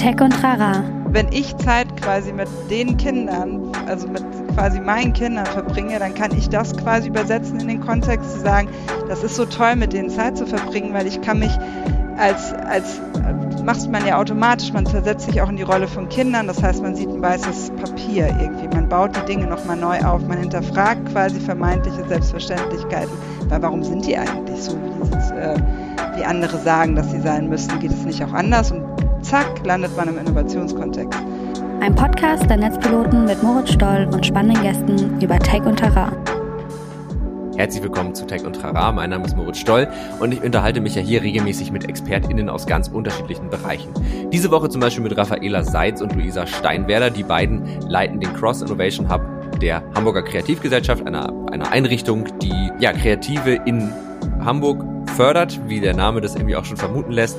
Tech und Rara. Wenn ich Zeit quasi mit den Kindern, also mit quasi meinen Kindern verbringe, dann kann ich das quasi übersetzen in den Kontext zu sagen, das ist so toll, mit denen Zeit zu verbringen, weil ich kann mich als, als macht man ja automatisch, man versetzt sich auch in die Rolle von Kindern, das heißt, man sieht ein weißes Papier irgendwie, man baut die Dinge nochmal neu auf, man hinterfragt quasi vermeintliche Selbstverständlichkeiten, weil warum sind die eigentlich so, wie, dieses, äh, wie andere sagen, dass sie sein müssten, geht es nicht auch anders? Und zack, landet man im Innovationskontext. Ein Podcast der Netzpiloten mit Moritz Stoll und spannenden Gästen über Tech und Terrain. Herzlich willkommen zu Tech und Trara. Mein Name ist Moritz Stoll und ich unterhalte mich ja hier regelmäßig mit ExpertInnen aus ganz unterschiedlichen Bereichen. Diese Woche zum Beispiel mit Raffaela Seitz und Luisa Steinwerder. Die beiden leiten den Cross Innovation Hub der Hamburger Kreativgesellschaft, einer, einer Einrichtung, die ja Kreative in Hamburg fördert, wie der Name das irgendwie auch schon vermuten lässt.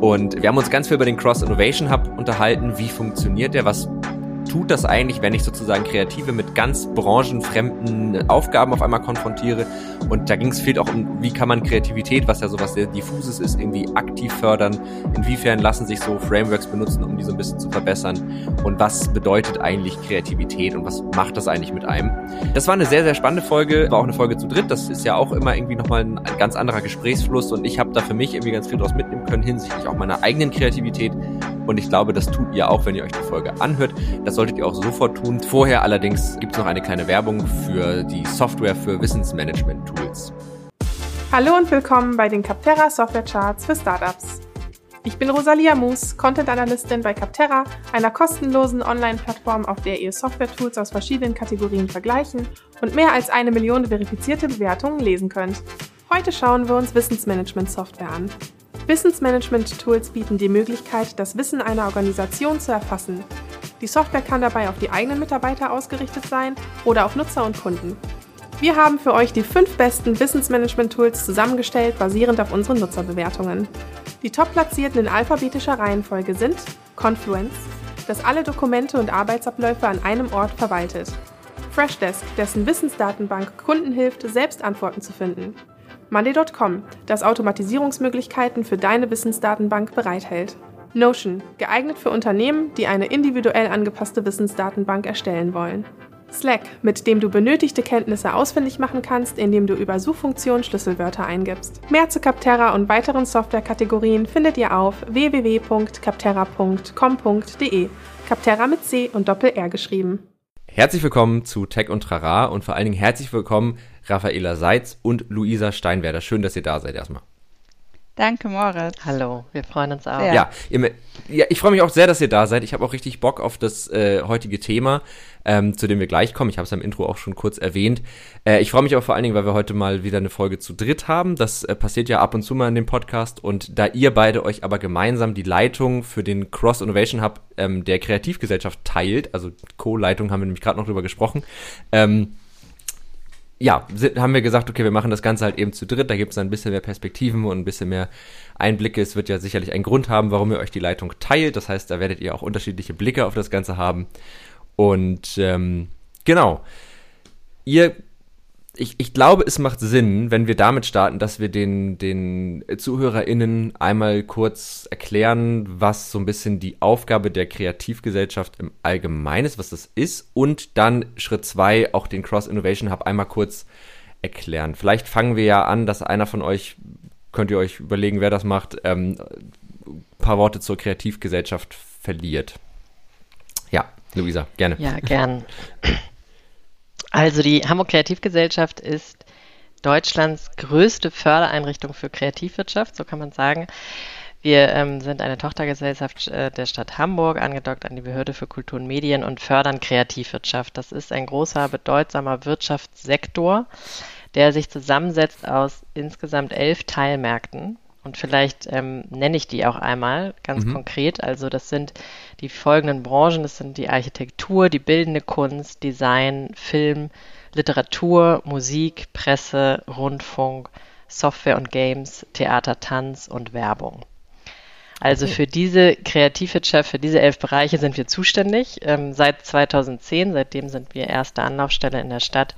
Und wir haben uns ganz viel über den Cross Innovation Hub unterhalten. Wie funktioniert der? Was tut das eigentlich, wenn ich sozusagen Kreative mit ganz branchenfremden Aufgaben auf einmal konfrontiere? Und da ging es viel auch um, wie kann man Kreativität, was ja sowas sehr diffuses ist, irgendwie aktiv fördern? Inwiefern lassen sich so Frameworks benutzen, um die so ein bisschen zu verbessern? Und was bedeutet eigentlich Kreativität und was macht das eigentlich mit einem? Das war eine sehr, sehr spannende Folge, war auch eine Folge zu dritt. Das ist ja auch immer irgendwie nochmal ein, ganz anderer Gesprächsfluss und ich habe da für mich irgendwie ganz viel draus mitnehmen können hinsichtlich auch meiner eigenen Kreativität. Und ich glaube, das tut ihr auch, wenn ihr euch die Folge anhört. Das solltet ihr auch sofort tun. Vorher allerdings gibt es noch eine kleine Werbung für die Software für Wissensmanagement-Tools. Hallo und willkommen bei den Capterra Software Charts für Startups. Ich bin Rosalia Moos, Content Analystin bei Capterra, einer kostenlosen Online-Plattform, auf der ihr Software-Tools aus verschiedenen Kategorien vergleichen und mehr als eine Million verifizierte Bewertungen lesen könnt. Heute schauen wir uns Wissensmanagement-Software an. Wissensmanagement-Tools bieten die Möglichkeit, das Wissen einer Organisation zu erfassen. Die Software kann dabei auf die eigenen Mitarbeiter ausgerichtet sein oder auf Nutzer und Kunden. Wir haben für euch die fünf besten Wissensmanagement-Tools zusammengestellt, basierend auf unseren Nutzerbewertungen. Die top platzierten in alphabetischer Reihenfolge sind Confluence, das alle Dokumente und Arbeitsabläufe an einem Ort verwaltet. Freshdesk, dessen Wissensdatenbank Kunden hilft, selbst Antworten zu finden. Monday.com, das Automatisierungsmöglichkeiten für deine Wissensdatenbank bereithält. Notion, geeignet für Unternehmen, die eine individuell angepasste Wissensdatenbank erstellen wollen. Slack, mit dem du benötigte Kenntnisse ausfindig machen kannst, indem du über Suchfunktion Schlüsselwörter eingibst. Mehr zu Capterra und weiteren Softwarekategorien findet ihr auf www.capterra.com.de. Capterra mit C und Doppel-R geschrieben. Herzlich willkommen zu Tech und Trara und vor allen Dingen herzlich willkommen Raffaela Seitz und Luisa Steinwerder. Schön, dass ihr da seid erstmal. Danke, Moritz. Hallo, wir freuen uns auch. Ja, ihr, ja ich freue mich auch sehr, dass ihr da seid. Ich habe auch richtig Bock auf das äh, heutige Thema, ähm, zu dem wir gleich kommen. Ich habe es im Intro auch schon kurz erwähnt. Äh, ich freue mich auch vor allen Dingen, weil wir heute mal wieder eine Folge zu dritt haben. Das äh, passiert ja ab und zu mal in dem Podcast. Und da ihr beide euch aber gemeinsam die Leitung für den Cross Innovation Hub ähm, der Kreativgesellschaft teilt, also Co-Leitung haben wir nämlich gerade noch drüber gesprochen, ähm, ja, haben wir gesagt, okay, wir machen das Ganze halt eben zu dritt. Da gibt es ein bisschen mehr Perspektiven und ein bisschen mehr Einblicke. Es wird ja sicherlich einen Grund haben, warum ihr euch die Leitung teilt. Das heißt, da werdet ihr auch unterschiedliche Blicke auf das Ganze haben. Und ähm, genau. Ihr ich, ich glaube, es macht Sinn, wenn wir damit starten, dass wir den, den ZuhörerInnen einmal kurz erklären, was so ein bisschen die Aufgabe der Kreativgesellschaft im Allgemeinen ist, was das ist, und dann Schritt zwei auch den Cross Innovation Hub einmal kurz erklären. Vielleicht fangen wir ja an, dass einer von euch, könnt ihr euch überlegen, wer das macht, ähm, ein paar Worte zur Kreativgesellschaft verliert. Ja, Luisa, gerne. Ja, gern. Also die Hamburg Kreativgesellschaft ist Deutschlands größte Fördereinrichtung für Kreativwirtschaft, so kann man sagen. Wir ähm, sind eine Tochtergesellschaft äh, der Stadt Hamburg, angedockt an die Behörde für Kultur und Medien und fördern Kreativwirtschaft. Das ist ein großer, bedeutsamer Wirtschaftssektor, der sich zusammensetzt aus insgesamt elf Teilmärkten. Und vielleicht ähm, nenne ich die auch einmal ganz mhm. konkret. Also das sind die folgenden Branchen. Das sind die Architektur, die bildende Kunst, Design, Film, Literatur, Musik, Presse, Rundfunk, Software und Games, Theater, Tanz und Werbung. Also okay. für diese Kreativwirtschaft, für diese elf Bereiche sind wir zuständig. Ähm, seit 2010, seitdem sind wir erste Anlaufstelle in der Stadt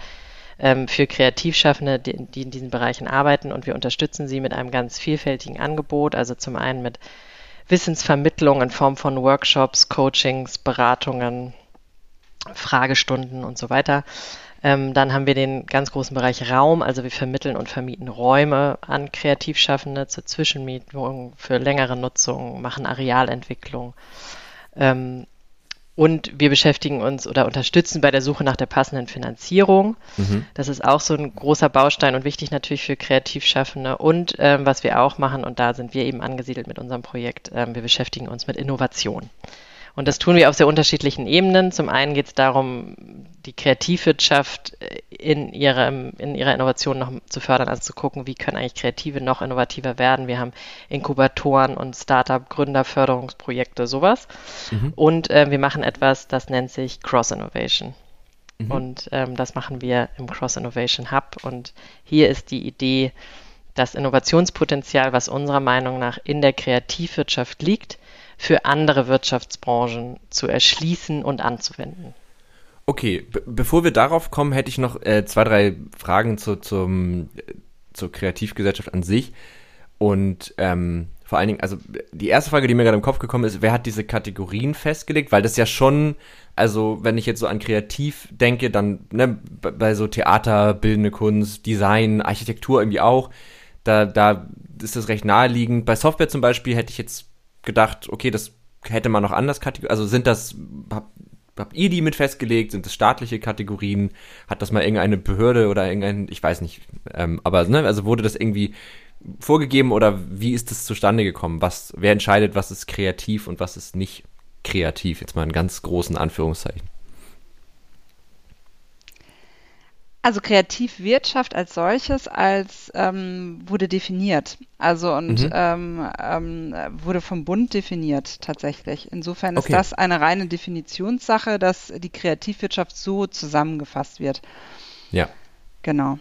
ähm, für Kreativschaffende, die, die, in diesen Bereichen arbeiten und wir unterstützen sie mit einem ganz vielfältigen Angebot. Also zum einen mit Wissensvermittlung in Form von Workshops, Coachings, Beratungen, Fragestunden und so weiter. Ähm, dann haben wir den ganz großen Bereich Raum, also wir vermitteln und vermieten Räume an Kreativschaffende zur Zwischenmietung für längere Nutzung, machen Arealentwicklung. Ähm, und wir beschäftigen uns oder unterstützen bei der Suche nach der passenden Finanzierung. Mhm. Das ist auch so ein großer Baustein und wichtig natürlich für Kreativschaffende. Und ähm, was wir auch machen, und da sind wir eben angesiedelt mit unserem Projekt, ähm, wir beschäftigen uns mit Innovation. Und das tun wir auf sehr unterschiedlichen Ebenen. Zum einen geht es darum, die Kreativwirtschaft in, ihrem, in ihrer Innovation noch zu fördern, also zu gucken, wie können eigentlich Kreative noch innovativer werden. Wir haben Inkubatoren und Startup-Gründerförderungsprojekte, sowas. Mhm. Und äh, wir machen etwas, das nennt sich Cross Innovation. Mhm. Und ähm, das machen wir im Cross Innovation Hub. Und hier ist die Idee, das Innovationspotenzial, was unserer Meinung nach in der Kreativwirtschaft liegt, für andere Wirtschaftsbranchen zu erschließen und anzuwenden. Okay, bevor wir darauf kommen, hätte ich noch äh, zwei, drei Fragen zu, zum, zur Kreativgesellschaft an sich. Und ähm, vor allen Dingen, also die erste Frage, die mir gerade im Kopf gekommen ist, wer hat diese Kategorien festgelegt? Weil das ja schon, also wenn ich jetzt so an kreativ denke, dann ne, bei so Theater, bildende Kunst, Design, Architektur irgendwie auch, da, da ist das recht naheliegend. Bei Software zum Beispiel hätte ich jetzt gedacht, okay, das hätte man noch anders kategorisiert. Also sind das, hab, habt ihr die mit festgelegt? Sind das staatliche Kategorien? Hat das mal irgendeine Behörde oder irgendein, ich weiß nicht, ähm, aber ne, also wurde das irgendwie vorgegeben oder wie ist das zustande gekommen? Was, wer entscheidet, was ist kreativ und was ist nicht kreativ? Jetzt mal in ganz großen Anführungszeichen. Also Kreativwirtschaft als solches als ähm, wurde definiert. Also und mhm. ähm, ähm, wurde vom Bund definiert tatsächlich. Insofern ist okay. das eine reine Definitionssache, dass die Kreativwirtschaft so zusammengefasst wird. Ja. Genau.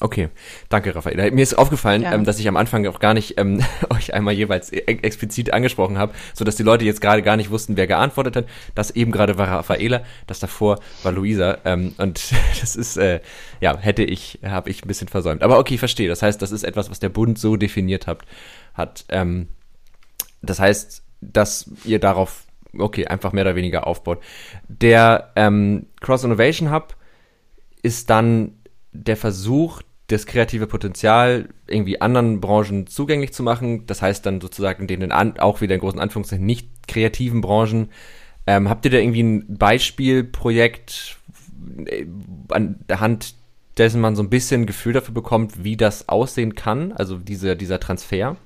Okay, danke Raphael. Mir ist aufgefallen, ja. ähm, dass ich am Anfang auch gar nicht ähm, euch einmal jeweils e explizit angesprochen habe, so dass die Leute jetzt gerade gar nicht wussten, wer geantwortet hat. Das eben gerade war Raffaela, das davor war Luisa ähm, und das ist äh, ja hätte ich habe ich ein bisschen versäumt. Aber okay, verstehe. Das heißt, das ist etwas, was der Bund so definiert hat. Hat ähm, das heißt, dass ihr darauf okay einfach mehr oder weniger aufbaut. Der ähm, Cross Innovation Hub ist dann der Versuch, das kreative Potenzial irgendwie anderen Branchen zugänglich zu machen. Das heißt dann sozusagen denen auch wieder in großen Anführungszeichen nicht kreativen Branchen. Ähm, habt ihr da irgendwie ein Beispielprojekt äh, an der Hand dessen man so ein bisschen Gefühl dafür bekommt, wie das aussehen kann, also diese, dieser Transfer?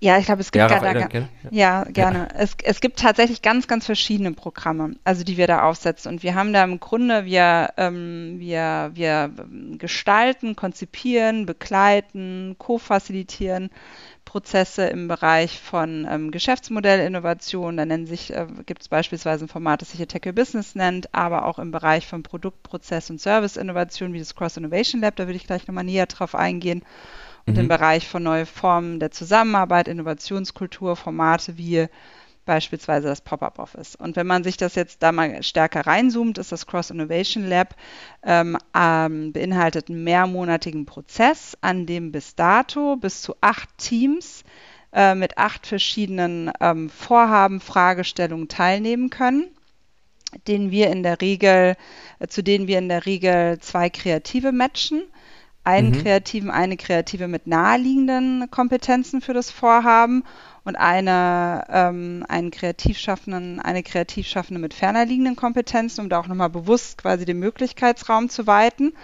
Ja, ich glaube, es gibt ja, gar, da, gerne. ja gerne. Ja. Es, es gibt tatsächlich ganz, ganz verschiedene Programme, also die wir da aufsetzen. Und wir haben da im Grunde, wir, ähm, wir, wir gestalten, konzipieren, begleiten, co-facilitieren Prozesse im Bereich von ähm, Geschäftsmodellinnovation. Da nennen sich, äh, gibt es beispielsweise ein Format, das sich Attack Business nennt, aber auch im Bereich von Produktprozess und Serviceinnovation wie das Cross Innovation Lab. Da würde ich gleich nochmal näher drauf eingehen und mhm. im Bereich von neuen Formen der Zusammenarbeit, Innovationskultur, Formate wie beispielsweise das Pop-up Office. Und wenn man sich das jetzt da mal stärker reinzoomt, ist das Cross Innovation Lab ähm, ähm, beinhaltet einen mehrmonatigen Prozess, an dem bis dato bis zu acht Teams äh, mit acht verschiedenen ähm, Vorhaben, Fragestellungen teilnehmen können denen wir in der Regel, äh, zu denen wir in der Regel zwei Kreative matchen einen mhm. Kreativen, eine Kreative mit naheliegenden Kompetenzen für das Vorhaben und eine, ähm, einen Kreativschaffenden, eine Kreativschaffende mit ferner liegenden Kompetenzen, um da auch nochmal bewusst quasi den Möglichkeitsraum zu weiten.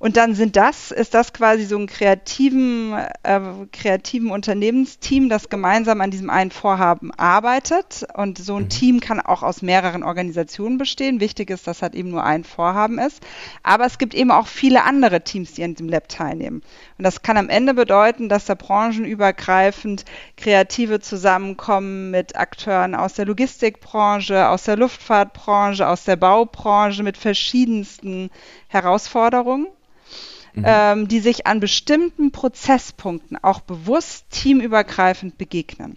Und dann sind das, ist das quasi so ein kreativen, äh, kreativen Unternehmensteam, das gemeinsam an diesem einen Vorhaben arbeitet. Und so ein mhm. Team kann auch aus mehreren Organisationen bestehen. Wichtig ist, dass halt eben nur ein Vorhaben ist. Aber es gibt eben auch viele andere Teams, die an diesem Lab teilnehmen. Und das kann am Ende bedeuten, dass da branchenübergreifend Kreative zusammenkommen mit Akteuren aus der Logistikbranche, aus der Luftfahrtbranche, aus der Baubranche mit verschiedensten Herausforderungen mhm. ähm, die sich an bestimmten Prozesspunkten auch bewusst teamübergreifend begegnen.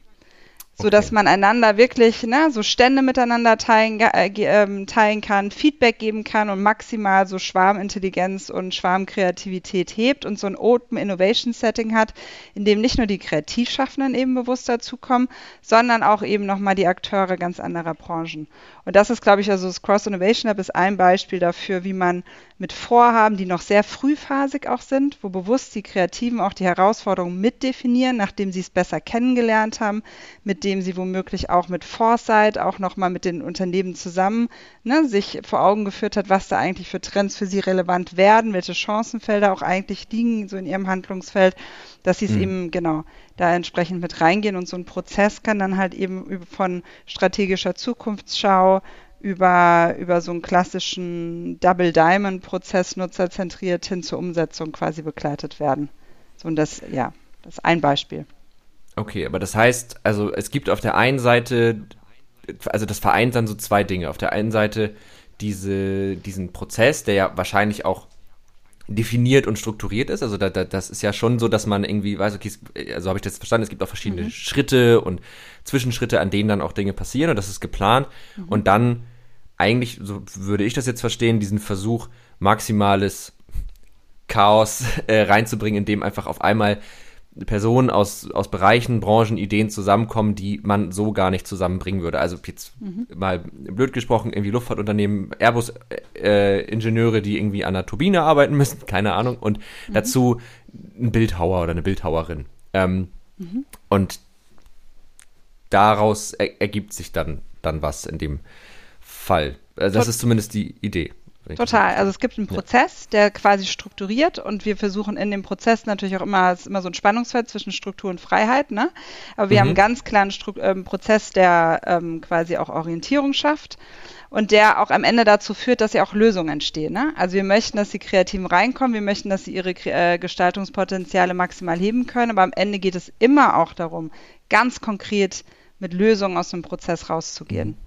so dass man einander wirklich ne, so Stände miteinander teilen, äh, ähm, teilen kann, Feedback geben kann und maximal so Schwarmintelligenz und Schwarmkreativität hebt und so ein Open Innovation Setting hat, in dem nicht nur die Kreativschaffenden eben bewusst dazukommen, sondern auch eben nochmal die Akteure ganz anderer Branchen. Und das ist, glaube ich, also das Cross Innovation Lab ist ein Beispiel dafür, wie man mit Vorhaben, die noch sehr frühphasig auch sind, wo bewusst die Kreativen auch die Herausforderungen mitdefinieren, nachdem sie es besser kennengelernt haben, mit dem sie womöglich auch mit Foresight auch nochmal mit den Unternehmen zusammen ne, sich vor Augen geführt hat, was da eigentlich für Trends für sie relevant werden, welche Chancenfelder auch eigentlich liegen so in ihrem Handlungsfeld, dass sie es mhm. eben genau da entsprechend mit reingehen und so ein Prozess kann dann halt eben von strategischer Zukunftsschau über, über so einen klassischen Double Diamond Prozess nutzerzentriert hin zur Umsetzung quasi begleitet werden. So und das, ja, das ist ein Beispiel. Okay, aber das heißt, also es gibt auf der einen Seite, also das vereint dann so zwei Dinge. Auf der einen Seite diese, diesen Prozess, der ja wahrscheinlich auch definiert und strukturiert ist. Also da, da, das ist ja schon so, dass man irgendwie weiß, okay, also habe ich das verstanden, es gibt auch verschiedene mhm. Schritte und Zwischenschritte, an denen dann auch Dinge passieren und das ist geplant. Mhm. Und dann eigentlich, so würde ich das jetzt verstehen, diesen Versuch, maximales Chaos äh, reinzubringen, indem einfach auf einmal Personen aus, aus Bereichen, Branchen, Ideen zusammenkommen, die man so gar nicht zusammenbringen würde. Also jetzt mhm. mal blöd gesprochen, irgendwie Luftfahrtunternehmen, Airbus-Ingenieure, äh, die irgendwie an einer Turbine arbeiten müssen, keine Ahnung, und mhm. dazu ein Bildhauer oder eine Bildhauerin. Ähm, mhm. Und daraus er, ergibt sich dann, dann was in dem Fall. Also das ist zumindest die Idee. Total. Also es gibt einen Prozess, der quasi strukturiert und wir versuchen in dem Prozess natürlich auch immer, es ist immer so ein Spannungsfeld zwischen Struktur und Freiheit, ne? Aber wir mhm. haben einen ganz klaren Stru ähm, Prozess, der ähm, quasi auch Orientierung schafft und der auch am Ende dazu führt, dass ja auch Lösungen entstehen. Ne? Also wir möchten, dass die Kreativen reinkommen, wir möchten, dass sie ihre äh, Gestaltungspotenziale maximal heben können, aber am Ende geht es immer auch darum, ganz konkret mit Lösungen aus dem Prozess rauszugehen.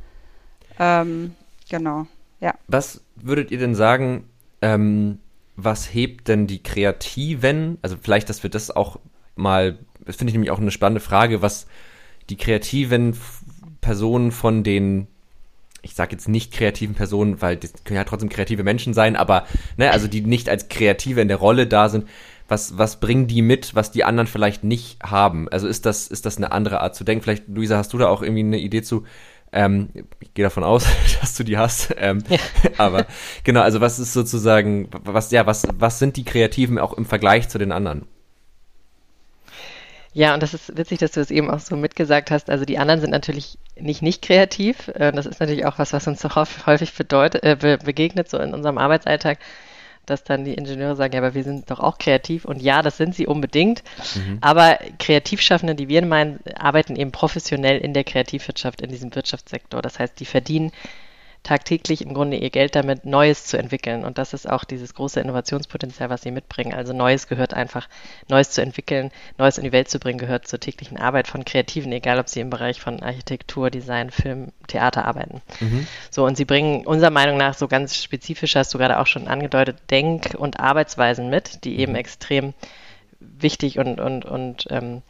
Ähm, genau, ja. Was würdet ihr denn sagen, ähm, was hebt denn die Kreativen? Also vielleicht, dass wir das auch mal, das finde ich nämlich auch eine spannende Frage, was die kreativen Personen von den ich sage jetzt nicht kreativen Personen, weil das können ja trotzdem kreative Menschen sein, aber ne, also die nicht als Kreative in der Rolle da sind, was, was bringen die mit, was die anderen vielleicht nicht haben? Also ist das, ist das eine andere Art zu denken? Vielleicht, Luisa, hast du da auch irgendwie eine Idee zu, ähm, ich gehe davon aus, dass du die hast. Ähm, ja. Aber genau, also was ist sozusagen, was, ja, was, was sind die Kreativen auch im Vergleich zu den anderen? Ja, und das ist witzig, dass du es eben auch so mitgesagt hast. Also die anderen sind natürlich nicht nicht kreativ. Äh, das ist natürlich auch was, was uns doch häufig bedeutet, äh, begegnet so in unserem Arbeitsalltag dass dann die Ingenieure sagen, ja, aber wir sind doch auch kreativ. Und ja, das sind sie unbedingt. Mhm. Aber Kreativschaffende, die wir meinen, arbeiten eben professionell in der Kreativwirtschaft, in diesem Wirtschaftssektor. Das heißt, die verdienen tagtäglich im Grunde ihr Geld damit, Neues zu entwickeln. Und das ist auch dieses große Innovationspotenzial, was sie mitbringen. Also Neues gehört einfach, Neues zu entwickeln, Neues in die Welt zu bringen, gehört zur täglichen Arbeit von Kreativen, egal ob sie im Bereich von Architektur, Design, Film, Theater arbeiten. Mhm. So, und sie bringen unserer Meinung nach so ganz spezifisch, hast du gerade auch schon angedeutet, Denk- und Arbeitsweisen mit, die eben mhm. extrem wichtig und, und, und ähm,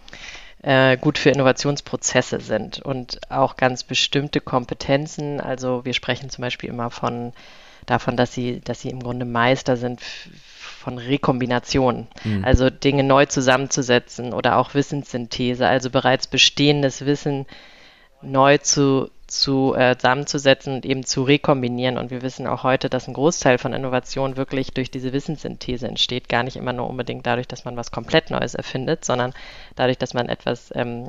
äh, gut für Innovationsprozesse sind und auch ganz bestimmte Kompetenzen. Also wir sprechen zum Beispiel immer von davon, dass sie, dass sie im Grunde Meister sind von Rekombination, mhm. also Dinge neu zusammenzusetzen oder auch Wissenssynthese, also bereits bestehendes Wissen neu zu zu, äh, zusammenzusetzen und eben zu rekombinieren. Und wir wissen auch heute, dass ein Großteil von Innovation wirklich durch diese Wissenssynthese entsteht. Gar nicht immer nur unbedingt dadurch, dass man was komplett Neues erfindet, sondern dadurch, dass man etwas ähm,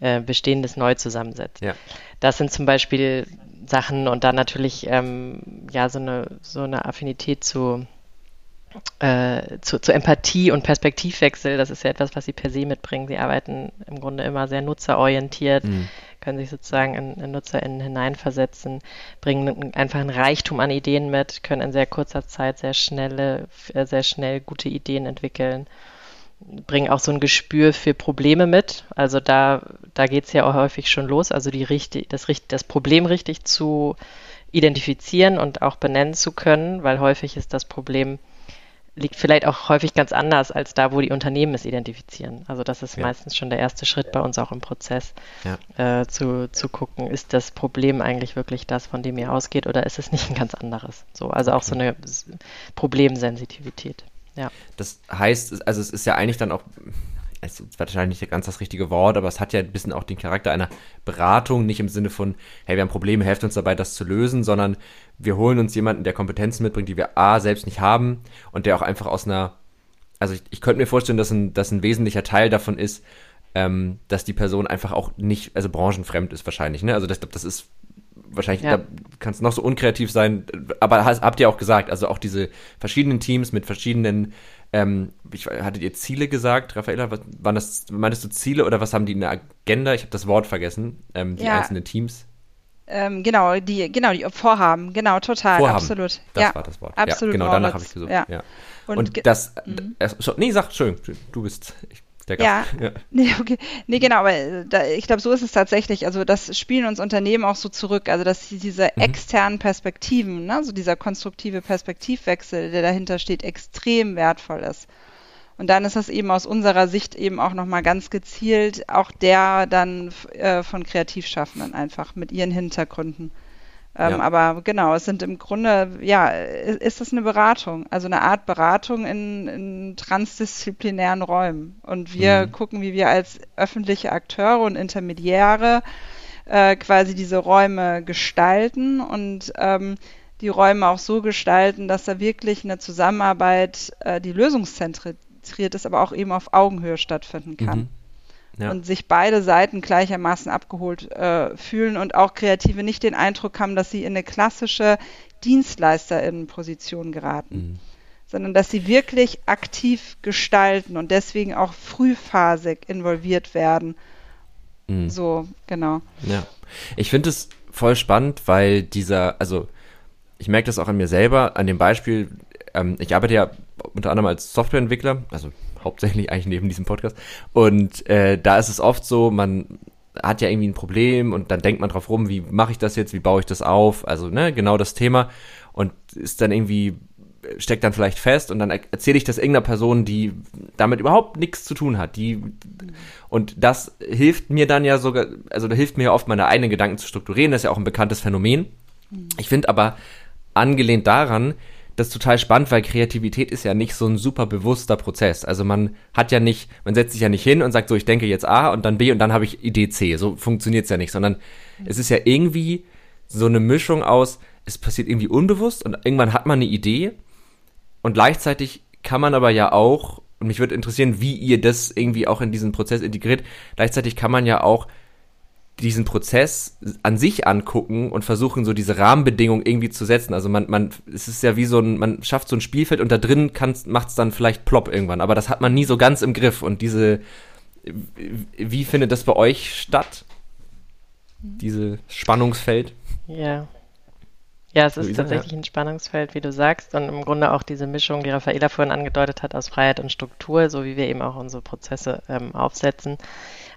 äh, Bestehendes neu zusammensetzt. Ja. Das sind zum Beispiel Sachen und dann natürlich ähm, ja so eine, so eine Affinität zu äh, zu, zu, Empathie und Perspektivwechsel, das ist ja etwas, was sie per se mitbringen. Sie arbeiten im Grunde immer sehr nutzerorientiert, mhm können sich sozusagen in, in NutzerInnen hineinversetzen, bringen einfach einen Reichtum an Ideen mit, können in sehr kurzer Zeit sehr schnelle, äh, sehr schnell gute Ideen entwickeln, bringen auch so ein Gespür für Probleme mit. Also da, da geht es ja auch häufig schon los, also die richtig, das, das Problem richtig zu identifizieren und auch benennen zu können, weil häufig ist das Problem liegt vielleicht auch häufig ganz anders als da, wo die Unternehmen es identifizieren. Also das ist ja. meistens schon der erste Schritt bei uns auch im Prozess, ja. äh, zu, zu gucken, ist das Problem eigentlich wirklich das, von dem ihr ausgeht, oder ist es nicht ein ganz anderes? So, also auch so eine Problemsensitivität. Ja. Das heißt, also es ist ja eigentlich dann auch es ist wahrscheinlich nicht ganz das richtige Wort, aber es hat ja ein bisschen auch den Charakter einer Beratung, nicht im Sinne von, hey, wir haben Probleme, helft uns dabei, das zu lösen, sondern wir holen uns jemanden, der Kompetenzen mitbringt, die wir A, selbst nicht haben und der auch einfach aus einer, also ich, ich könnte mir vorstellen, dass ein, dass ein wesentlicher Teil davon ist, ähm, dass die Person einfach auch nicht, also branchenfremd ist wahrscheinlich, ne? Also das, das ist wahrscheinlich, ja. da kannst noch so unkreativ sein, aber habt ihr auch gesagt, also auch diese verschiedenen Teams mit verschiedenen ähm, ich, hattet ihr Ziele gesagt, Raffaella? Was, waren das, meintest du Ziele oder was haben die in der Agenda? Ich habe das Wort vergessen, ähm, die ja. einzelnen Teams. Ähm, genau, die, genau, die Vorhaben, genau, total, Vorhaben. absolut. Das ja, war das Wort. Ja. ja. Nee, der Ja, ja. Nee, okay. nee, genau, aber äh, da, ich glaube, so ist es tatsächlich. Also das spielen uns Unternehmen auch so zurück. Also dass diese mhm. externen Perspektiven, ne, so dieser konstruktive Perspektivwechsel, der dahinter steht, extrem wertvoll ist. Und dann ist das eben aus unserer Sicht eben auch nochmal ganz gezielt auch der dann äh, von Kreativschaffenden einfach mit ihren Hintergründen. Ähm, ja. Aber genau, es sind im Grunde, ja, ist das eine Beratung, also eine Art Beratung in, in transdisziplinären Räumen. Und wir mhm. gucken, wie wir als öffentliche Akteure und Intermediäre äh, quasi diese Räume gestalten und ähm, die Räume auch so gestalten, dass da wirklich eine Zusammenarbeit, äh, die lösungszentriert ist, aber auch eben auf Augenhöhe stattfinden kann. Mhm ja. und sich beide Seiten gleichermaßen abgeholt äh, fühlen und auch Kreative nicht den Eindruck haben, dass sie in eine klassische Dienstleisterinnenposition geraten. Mhm. sondern dass sie wirklich aktiv gestalten und deswegen auch frühphasig involviert werden. Mhm. So, genau. Ja. Ich finde es voll spannend, weil dieser, also ich merke das auch an mir selber, an dem Beispiel, ähm, ich arbeite ja unter anderem als Softwareentwickler, also hauptsächlich eigentlich neben diesem Podcast. Und äh, da ist es oft so, man hat ja irgendwie ein Problem und dann denkt man drauf rum, wie mache ich das jetzt, wie baue ich das auf, also ne, genau das Thema und ist dann irgendwie steckt dann vielleicht fest und dann erzähle ich das irgendeiner Person, die damit überhaupt nichts zu tun hat, die und das hilft mir dann ja sogar, also da hilft mir oft meine eigenen Gedanken zu strukturieren, das ist ja auch ein bekanntes Phänomen. Mhm. Ich finde aber angelehnt daran, das ist total spannend, weil Kreativität ist ja nicht so ein super bewusster Prozess. Also man hat ja nicht, man setzt sich ja nicht hin und sagt so, ich denke jetzt A und dann B und dann habe ich Idee C. So funktioniert's ja nicht, sondern es ist ja irgendwie so eine Mischung aus, es passiert irgendwie unbewusst und irgendwann hat man eine Idee und gleichzeitig kann man aber ja auch, und mich würde interessieren, wie ihr das irgendwie auch in diesen Prozess integriert, gleichzeitig kann man ja auch diesen Prozess an sich angucken und versuchen, so diese Rahmenbedingungen irgendwie zu setzen. Also man, man, es ist ja wie so ein, man schafft so ein Spielfeld und da drin macht es dann vielleicht plopp irgendwann, aber das hat man nie so ganz im Griff. Und diese, wie findet das bei euch statt? Dieses Spannungsfeld? Ja. Ja, es ist Luisa, tatsächlich ja. ein Spannungsfeld, wie du sagst, und im Grunde auch diese Mischung, die Raffaela vorhin angedeutet hat, aus Freiheit und Struktur, so wie wir eben auch unsere Prozesse ähm, aufsetzen.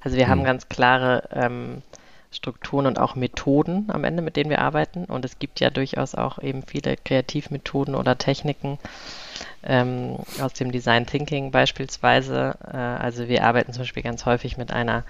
Also wir mhm. haben ganz klare ähm, Strukturen und auch Methoden am Ende, mit denen wir arbeiten. Und es gibt ja durchaus auch eben viele Kreativmethoden oder Techniken ähm, aus dem Design Thinking beispielsweise. Äh, also wir arbeiten zum Beispiel ganz häufig mit einer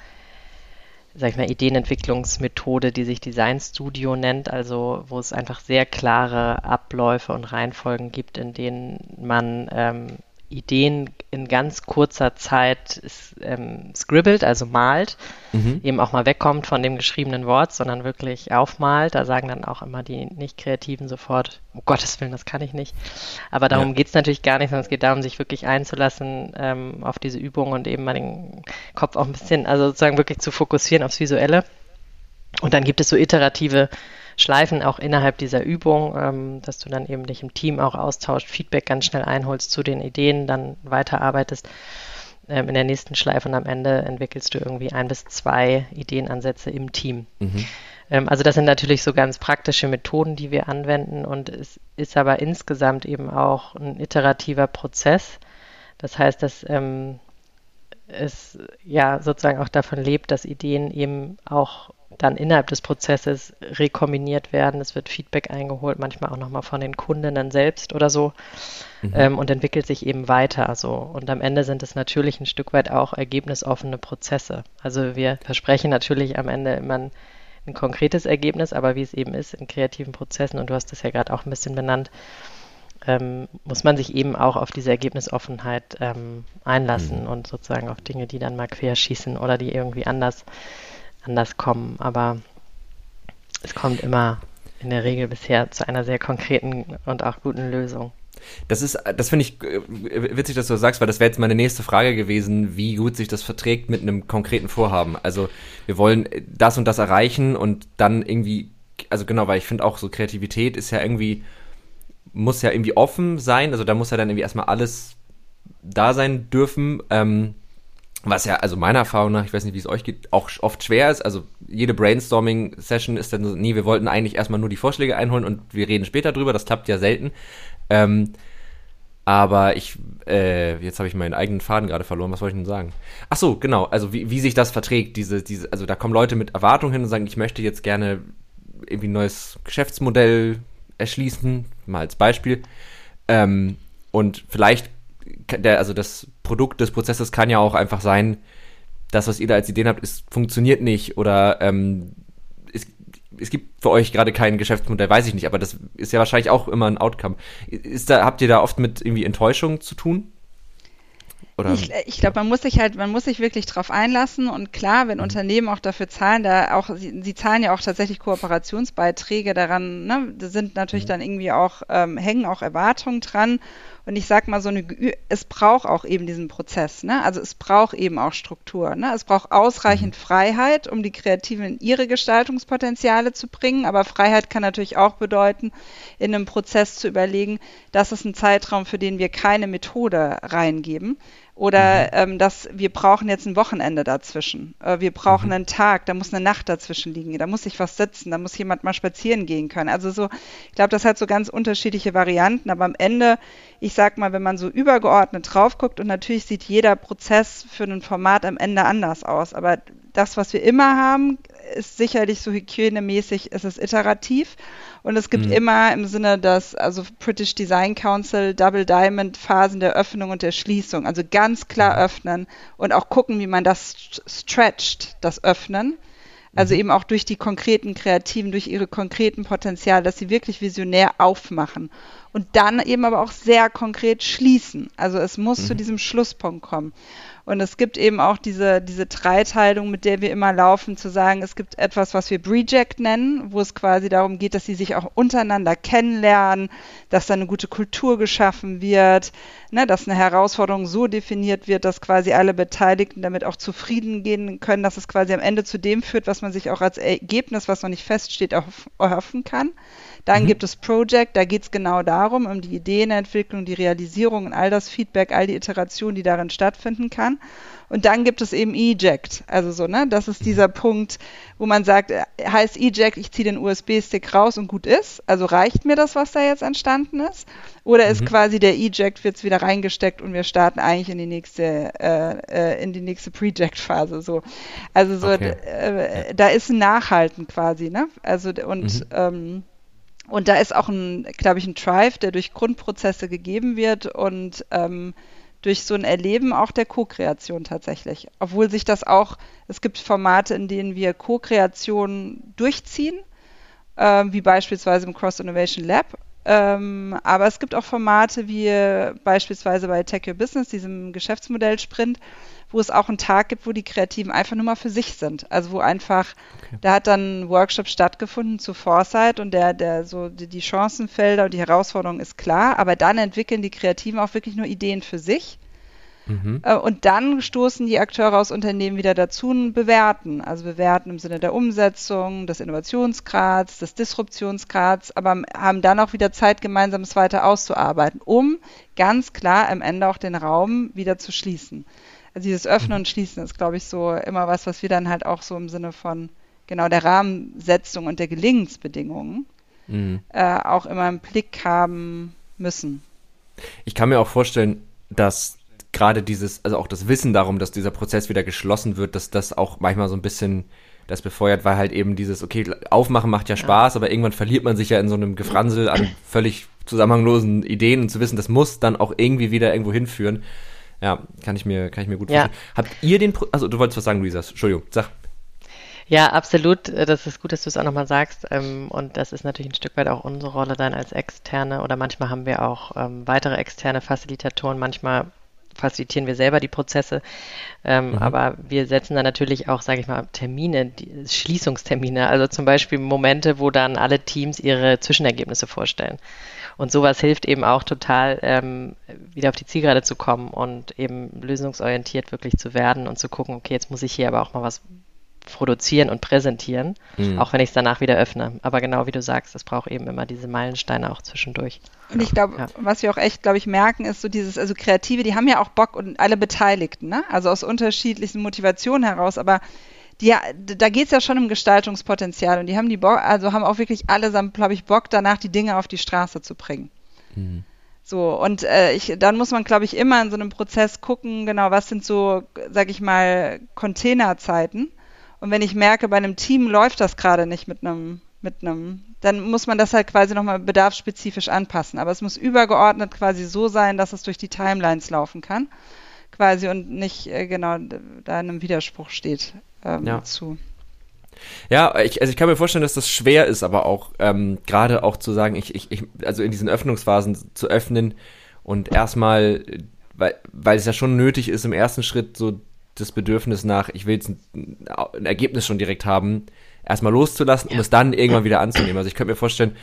sag ich mal, Ideenentwicklungsmethode, die sich Design Studio nennt, also wo es einfach sehr klare Abläufe und Reihenfolgen gibt, in denen man ähm, Ideen in ganz kurzer Zeit ähm, scribbelt, also malt, mhm. eben auch mal wegkommt von dem geschriebenen Wort, sondern wirklich aufmalt. Da sagen dann auch immer die Nicht-Kreativen sofort, um Gottes Willen, das kann ich nicht. Aber darum ja. geht es natürlich gar nicht, sondern es geht darum, sich wirklich einzulassen ähm, auf diese Übung und eben mal den Kopf auch ein bisschen, also sozusagen wirklich zu fokussieren aufs Visuelle. Und dann gibt es so iterative Schleifen auch innerhalb dieser Übung, ähm, dass du dann eben dich im Team auch austauscht, Feedback ganz schnell einholst zu den Ideen, dann weiterarbeitest ähm, in der nächsten Schleife und am Ende entwickelst du irgendwie ein bis zwei Ideenansätze im Team. Mhm. Ähm, also das sind natürlich so ganz praktische Methoden, die wir anwenden und es ist aber insgesamt eben auch ein iterativer Prozess. Das heißt, dass ähm, es ja sozusagen auch davon lebt, dass Ideen eben auch dann innerhalb des Prozesses rekombiniert werden. Es wird Feedback eingeholt, manchmal auch nochmal von den Kundinnen selbst oder so mhm. ähm, und entwickelt sich eben weiter. Also, und am Ende sind es natürlich ein Stück weit auch ergebnisoffene Prozesse. Also wir versprechen natürlich am Ende immer ein, ein konkretes Ergebnis, aber wie es eben ist in kreativen Prozessen, und du hast das ja gerade auch ein bisschen benannt, ähm, muss man sich eben auch auf diese Ergebnisoffenheit ähm, einlassen mhm. und sozusagen auf Dinge, die dann mal querschießen oder die irgendwie anders, anders kommen. Aber es kommt immer in der Regel bisher zu einer sehr konkreten und auch guten Lösung. Das ist, das finde ich äh, witzig, dass du das sagst, weil das wäre jetzt meine nächste Frage gewesen, wie gut sich das verträgt mit einem konkreten Vorhaben. Also wir wollen das und das erreichen und dann irgendwie, also genau, weil ich finde auch so Kreativität ist ja irgendwie muss ja irgendwie offen sein, also da muss ja dann irgendwie erstmal alles da sein dürfen. Ähm, was ja, also meiner Erfahrung nach, ich weiß nicht, wie es euch geht, auch oft schwer ist. Also jede Brainstorming-Session ist dann so, nee, wir wollten eigentlich erstmal nur die Vorschläge einholen und wir reden später drüber. Das klappt ja selten. Ähm, aber ich, äh, jetzt habe ich meinen eigenen Faden gerade verloren. Was wollte ich denn sagen? Ach so, genau. Also wie, wie sich das verträgt, diese, diese, also da kommen Leute mit Erwartungen hin und sagen, ich möchte jetzt gerne irgendwie ein neues Geschäftsmodell erschließen, mal als Beispiel. Ähm, und vielleicht, der, also das Produkt des Prozesses kann ja auch einfach sein, das, was ihr da als Ideen habt, ist, funktioniert nicht oder ähm, es, es gibt für euch gerade kein Geschäftsmodell, weiß ich nicht, aber das ist ja wahrscheinlich auch immer ein Outcome. Ist da, habt ihr da oft mit irgendwie Enttäuschung zu tun? Oder? Ich, ich glaube, man muss sich halt, man muss sich wirklich drauf einlassen und klar, wenn mhm. Unternehmen auch dafür zahlen, da auch, sie, sie, zahlen ja auch tatsächlich Kooperationsbeiträge daran, ne, da sind natürlich mhm. dann irgendwie auch, ähm, hängen auch Erwartungen dran und ich sag mal so eine, es braucht auch eben diesen Prozess, ne? Also es braucht eben auch Struktur, ne? Es braucht ausreichend mhm. Freiheit, um die Kreativen in ihre Gestaltungspotenziale zu bringen. Aber Freiheit kann natürlich auch bedeuten, in einem Prozess zu überlegen, das ist ein Zeitraum, für den wir keine Methode reingeben, oder mhm. ähm, dass wir brauchen jetzt ein Wochenende dazwischen. Äh, wir brauchen mhm. einen Tag, da muss eine Nacht dazwischen liegen, da muss sich was sitzen, da muss jemand mal spazieren gehen können. Also so, ich glaube, das hat so ganz unterschiedliche Varianten, aber am Ende, ich sag mal, wenn man so übergeordnet drauf guckt und natürlich sieht jeder Prozess für ein Format am Ende anders aus, aber das, was wir immer haben, ist sicherlich so hygienemäßig, ist es iterativ. Und es gibt mhm. immer im Sinne des, also British Design Council, Double Diamond Phasen der Öffnung und der Schließung. Also ganz klar mhm. öffnen und auch gucken, wie man das stretcht, das Öffnen. Also mhm. eben auch durch die konkreten Kreativen, durch ihre konkreten Potenziale, dass sie wirklich visionär aufmachen. Und dann eben aber auch sehr konkret schließen. Also es muss zu mhm. diesem Schlusspunkt kommen. Und es gibt eben auch diese, diese Dreiteilung, mit der wir immer laufen, zu sagen, es gibt etwas, was wir Breject nennen, wo es quasi darum geht, dass sie sich auch untereinander kennenlernen, dass da eine gute Kultur geschaffen wird, ne, dass eine Herausforderung so definiert wird, dass quasi alle Beteiligten damit auch zufrieden gehen können, dass es quasi am Ende zu dem führt, was man sich auch als Ergebnis, was noch nicht feststeht, erhoffen kann. Dann mhm. gibt es Project, da geht es genau darum, um die Ideenentwicklung, die Realisierung und all das Feedback, all die Iterationen, die darin stattfinden kann. Und dann gibt es eben Eject, also so, ne, das ist dieser Punkt, wo man sagt, äh, heißt Eject, ich ziehe den USB-Stick raus und gut ist, also reicht mir das, was da jetzt entstanden ist, oder ist mhm. quasi der Eject wird wieder reingesteckt und wir starten eigentlich in die nächste, äh, äh in die nächste Project-Phase, so. Also so, okay. äh, da ist ein Nachhalten quasi, ne, also und mhm. ähm, und da ist auch ein, glaube ich, ein Drive, der durch Grundprozesse gegeben wird und ähm, durch so ein Erleben auch der Co-Kreation tatsächlich. Obwohl sich das auch, es gibt Formate, in denen wir Co-Kreation durchziehen, äh, wie beispielsweise im Cross Innovation Lab. Ähm, aber es gibt auch Formate wie beispielsweise bei Tech Your Business, diesem Geschäftsmodell Sprint, wo es auch einen Tag gibt, wo die Kreativen einfach nur mal für sich sind. Also wo einfach, okay. da hat dann ein Workshop stattgefunden zu Foresight und der, der so die, die Chancenfelder und die Herausforderung ist klar, aber dann entwickeln die Kreativen auch wirklich nur Ideen für sich. Mhm. Äh, und dann stoßen die Akteure aus Unternehmen wieder dazu und bewerten. Also bewerten im Sinne der Umsetzung, des Innovationsgrads, des Disruptionsgrads, aber haben dann auch wieder Zeit, gemeinsam es weiter auszuarbeiten, um ganz klar am Ende auch den Raum wieder zu schließen. Also dieses Öffnen und Schließen ist, glaube ich, so immer was, was wir dann halt auch so im Sinne von genau der Rahmensetzung und der Gelingensbedingungen mhm. äh, auch immer im Blick haben müssen. Ich kann mir auch vorstellen, dass gerade dieses, also auch das Wissen darum, dass dieser Prozess wieder geschlossen wird, dass das auch manchmal so ein bisschen das befeuert, weil halt eben dieses, okay, aufmachen macht ja Spaß, ja. aber irgendwann verliert man sich ja in so einem Gefransel an völlig zusammenhanglosen Ideen und zu wissen, das muss dann auch irgendwie wieder irgendwo hinführen. Ja, kann ich mir, kann ich mir gut vorstellen. Ja. Habt ihr den, Pro also du wolltest was sagen, Luisa, Entschuldigung, sag. Ja, absolut. Das ist gut, dass du es auch nochmal sagst. Ähm, und das ist natürlich ein Stück weit auch unsere Rolle dann als Externe. Oder manchmal haben wir auch ähm, weitere externe Facilitatoren. Manchmal facilitieren wir selber die Prozesse. Ähm, mhm. Aber wir setzen dann natürlich auch, sage ich mal, Termine, die, Schließungstermine. Also zum Beispiel Momente, wo dann alle Teams ihre Zwischenergebnisse vorstellen. Und sowas hilft eben auch total, ähm, wieder auf die Zielgerade zu kommen und eben lösungsorientiert wirklich zu werden und zu gucken, okay, jetzt muss ich hier aber auch mal was produzieren und präsentieren, mhm. auch wenn ich es danach wieder öffne. Aber genau wie du sagst, es braucht eben immer diese Meilensteine auch zwischendurch. Und ich glaube, ja. was wir auch echt, glaube ich, merken, ist so dieses, also Kreative, die haben ja auch Bock und alle Beteiligten, ne? Also aus unterschiedlichen Motivationen heraus, aber die, da geht es ja schon um Gestaltungspotenzial und die haben die Bock, also haben auch wirklich allesamt, glaube ich, Bock danach, die Dinge auf die Straße zu bringen. Mhm. So, und äh, ich, dann muss man, glaube ich, immer in so einem Prozess gucken, genau, was sind so, sag ich mal, Containerzeiten und wenn ich merke, bei einem Team läuft das gerade nicht mit einem, mit einem, dann muss man das halt quasi nochmal bedarfsspezifisch anpassen. Aber es muss übergeordnet quasi so sein, dass es durch die Timelines laufen kann, quasi und nicht äh, genau da in einem Widerspruch steht ähm, ja. zu. Ja, ich, also ich kann mir vorstellen, dass das schwer ist, aber auch ähm, gerade auch zu sagen, ich, ich, ich, also in diesen Öffnungsphasen zu öffnen und erstmal, weil, weil es ja schon nötig ist, im ersten Schritt so das Bedürfnis nach, ich will jetzt ein, ein Ergebnis schon direkt haben, erstmal loszulassen, um ja. es dann irgendwann wieder anzunehmen. Also ich könnte mir vorstellen,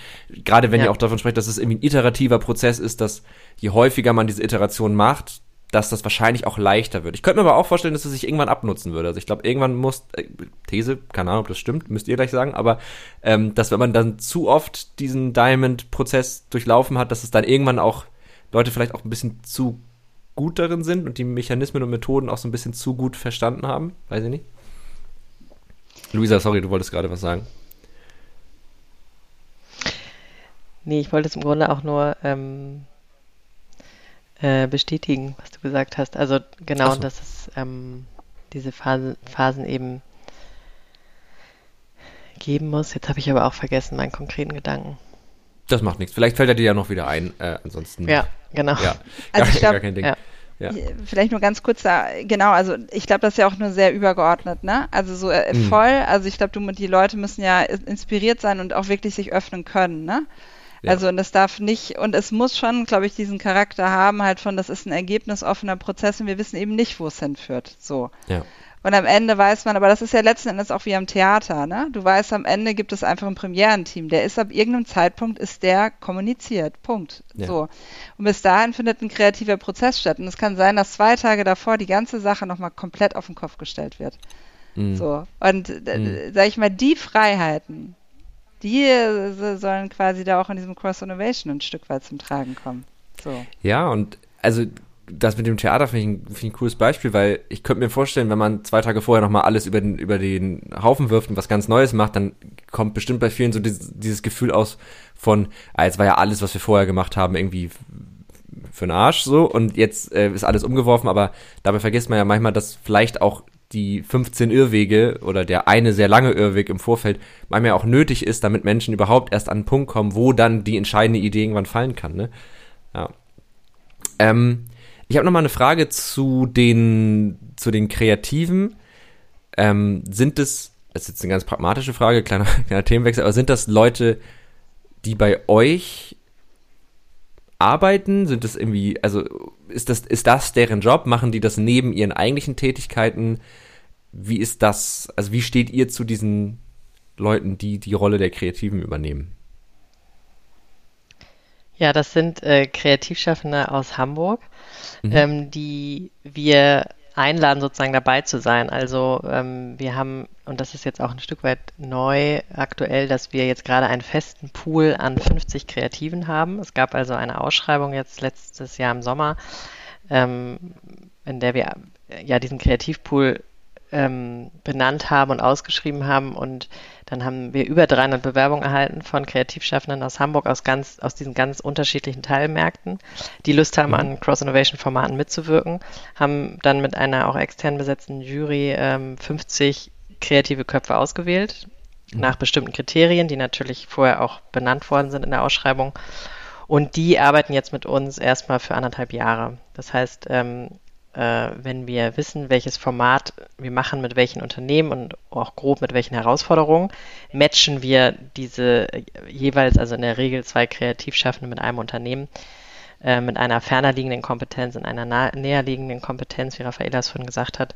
gerade wenn ja. ihr auch davon sprecht, dass es irgendwie ein iterativer Prozess ist, dass je häufiger man diese Iteration macht, dass das wahrscheinlich auch leichter wird. Ich könnte mir aber auch vorstellen, dass es sich irgendwann abnutzen würde. Also ich glaube, irgendwann muss, äh, These, keine Ahnung, ob das stimmt, müsst ihr gleich sagen, aber ähm, dass wenn man dann zu oft diesen Diamond-Prozess durchlaufen hat, dass es dann irgendwann auch Leute vielleicht auch ein bisschen zu gut darin sind und die Mechanismen und Methoden auch so ein bisschen zu gut verstanden haben. Weiß ich nicht. Luisa, sorry, du wolltest gerade was sagen. Nee, ich wollte es im Grunde auch nur ähm, äh, bestätigen, was du gesagt hast. Also genau, so. dass es ähm, diese Phase, Phasen eben geben muss. Jetzt habe ich aber auch vergessen meinen konkreten Gedanken. Das macht nichts. Vielleicht fällt er dir ja noch wieder ein. Äh, ansonsten. Ja, genau. Ja, also ich glaube, ja. Ja. Vielleicht nur ganz kurz da, genau, also ich glaube, das ist ja auch nur sehr übergeordnet, ne? Also so äh, mhm. voll, also ich glaube, du die Leute müssen ja inspiriert sein und auch wirklich sich öffnen können, ne? Ja. Also und es darf nicht, und es muss schon, glaube ich, diesen Charakter haben, halt von, das ist ein ergebnisoffener Prozess und wir wissen eben nicht, wo es hinführt. So. Ja. Und am Ende weiß man, aber das ist ja letzten Endes auch wie am Theater, ne? Du weißt, am Ende gibt es einfach ein Premierenteam. Der ist ab irgendeinem Zeitpunkt ist der kommuniziert. Punkt. Ja. So. Und bis dahin findet ein kreativer Prozess statt. Und es kann sein, dass zwei Tage davor die ganze Sache nochmal komplett auf den Kopf gestellt wird. Mhm. So. Und mhm. sag ich mal, die Freiheiten, die äh, sollen quasi da auch in diesem Cross Innovation ein Stück weit zum Tragen kommen. So. Ja, und also das mit dem Theater finde ich, ein, find ich ein cooles Beispiel, weil ich könnte mir vorstellen, wenn man zwei Tage vorher nochmal alles über den, über den Haufen wirft und was ganz Neues macht, dann kommt bestimmt bei vielen so dieses, dieses Gefühl aus von, ah, jetzt war ja alles, was wir vorher gemacht haben, irgendwie für den Arsch so und jetzt äh, ist alles umgeworfen, aber dabei vergisst man ja manchmal, dass vielleicht auch die 15 Irrwege oder der eine sehr lange Irrweg im Vorfeld manchmal auch nötig ist, damit Menschen überhaupt erst an einen Punkt kommen, wo dann die entscheidende Idee irgendwann fallen kann. Ne? Ja. Ähm, ich habe noch mal eine Frage zu den, zu den Kreativen. Ähm, sind es, das ist jetzt eine ganz pragmatische Frage, kleiner, kleiner Themenwechsel, aber sind das Leute, die bei euch arbeiten? Sind das irgendwie, also ist das, ist das deren Job? Machen die das neben ihren eigentlichen Tätigkeiten? Wie ist das, also wie steht ihr zu diesen Leuten, die die Rolle der Kreativen übernehmen? Ja, das sind äh, Kreativschaffende aus Hamburg mhm. ähm, die wir einladen, sozusagen dabei zu sein. Also ähm, wir haben, und das ist jetzt auch ein Stück weit neu aktuell, dass wir jetzt gerade einen festen Pool an 50 Kreativen haben. Es gab also eine Ausschreibung jetzt letztes Jahr im Sommer, ähm, in der wir ja diesen Kreativpool ähm, benannt haben und ausgeschrieben haben und dann haben wir über 300 Bewerbungen erhalten von Kreativschaffenden aus Hamburg aus ganz, aus diesen ganz unterschiedlichen Teilmärkten, die Lust haben, mhm. an Cross-Innovation-Formaten mitzuwirken, haben dann mit einer auch extern besetzten Jury ähm, 50 kreative Köpfe ausgewählt, mhm. nach bestimmten Kriterien, die natürlich vorher auch benannt worden sind in der Ausschreibung. Und die arbeiten jetzt mit uns erstmal für anderthalb Jahre. Das heißt, ähm, äh, wenn wir wissen, welches Format wir machen mit welchen Unternehmen und auch grob mit welchen Herausforderungen, matchen wir diese jeweils, also in der Regel zwei Kreativschaffende mit einem Unternehmen, äh, mit einer ferner liegenden Kompetenz und einer näher liegenden Kompetenz, wie Raffaela es vorhin gesagt hat.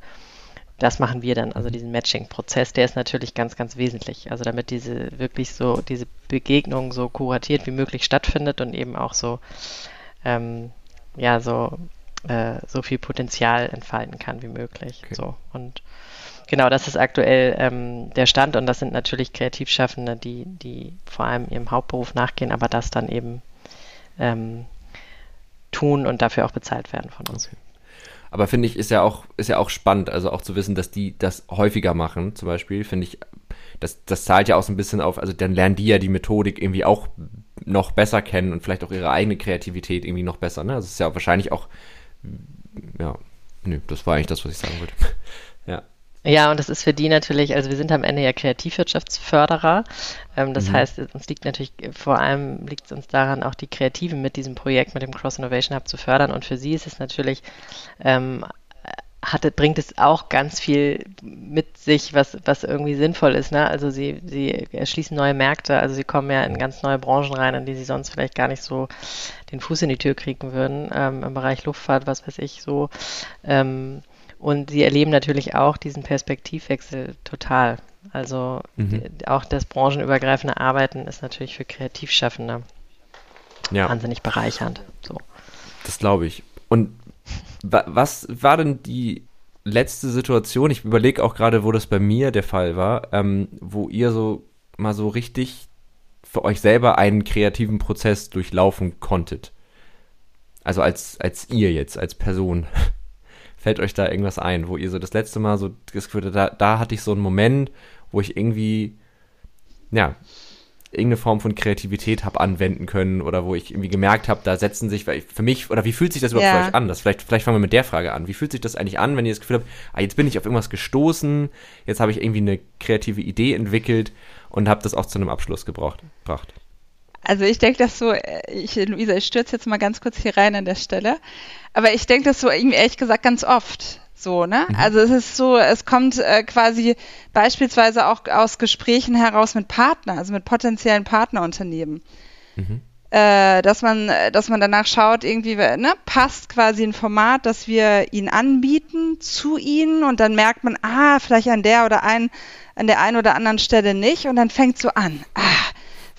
Das machen wir dann, also diesen Matching-Prozess, der ist natürlich ganz, ganz wesentlich. Also damit diese wirklich so, diese Begegnung so kuratiert wie möglich stattfindet und eben auch so, ähm, ja, so, äh, so viel Potenzial entfalten kann wie möglich. Okay. So. Und genau, das ist aktuell ähm, der Stand und das sind natürlich Kreativschaffende, die, die vor allem ihrem Hauptberuf nachgehen, aber das dann eben ähm, tun und dafür auch bezahlt werden von uns. Okay. Aber finde ich, ist ja auch, ist ja auch spannend, also auch zu wissen, dass die das häufiger machen, zum Beispiel, finde ich, das, das zahlt ja auch so ein bisschen auf, also dann lernen die ja die Methodik irgendwie auch noch besser kennen und vielleicht auch ihre eigene Kreativität irgendwie noch besser, ne? Also es ist ja wahrscheinlich auch, ja, nö, das war eigentlich das, was ich sagen wollte. ja. Ja, und das ist für die natürlich, also wir sind am Ende ja Kreativwirtschaftsförderer. Ähm, das mhm. heißt, uns liegt natürlich, vor allem liegt es uns daran, auch die Kreativen mit diesem Projekt, mit dem Cross Innovation Hub zu fördern. Und für sie ist es natürlich, ähm, hatte, bringt es auch ganz viel mit sich, was, was irgendwie sinnvoll ist. Ne? Also sie, sie erschließen neue Märkte, also sie kommen ja in ganz neue Branchen rein, in die sie sonst vielleicht gar nicht so den Fuß in die Tür kriegen würden, ähm, im Bereich Luftfahrt, was weiß ich, so. Ähm, und sie erleben natürlich auch diesen Perspektivwechsel total. Also mhm. auch das branchenübergreifende Arbeiten ist natürlich für Kreativschaffende ja. wahnsinnig bereichernd. So. Das glaube ich. Und was war denn die letzte Situation? Ich überlege auch gerade, wo das bei mir der Fall war, ähm, wo ihr so mal so richtig für euch selber einen kreativen Prozess durchlaufen konntet. Also als, als ihr jetzt, als Person. Fällt euch da irgendwas ein, wo ihr so das letzte Mal so das Gefühl da, da hatte ich so einen Moment, wo ich irgendwie, ja, irgendeine Form von Kreativität habe anwenden können oder wo ich irgendwie gemerkt habe, da setzen sich, weil ich, für mich, oder wie fühlt sich das überhaupt ja. für euch an? Das vielleicht, vielleicht fangen wir mit der Frage an. Wie fühlt sich das eigentlich an, wenn ihr das Gefühl habt, ah, jetzt bin ich auf irgendwas gestoßen, jetzt habe ich irgendwie eine kreative Idee entwickelt und habe das auch zu einem Abschluss gebracht? gebracht? Also ich denke das so, äh, ich, Luisa, ich stürze jetzt mal ganz kurz hier rein an der Stelle. Aber ich denke das so irgendwie ehrlich gesagt ganz oft. So, ne? Mhm. Also es ist so, es kommt äh, quasi beispielsweise auch aus Gesprächen heraus mit Partnern, also mit potenziellen Partnerunternehmen. Mhm. Äh, dass man, dass man danach schaut, irgendwie, ne, passt quasi ein Format, das wir ihnen anbieten zu ihnen und dann merkt man, ah, vielleicht an der oder ein, an der einen oder anderen Stelle nicht und dann fängt so an, ah,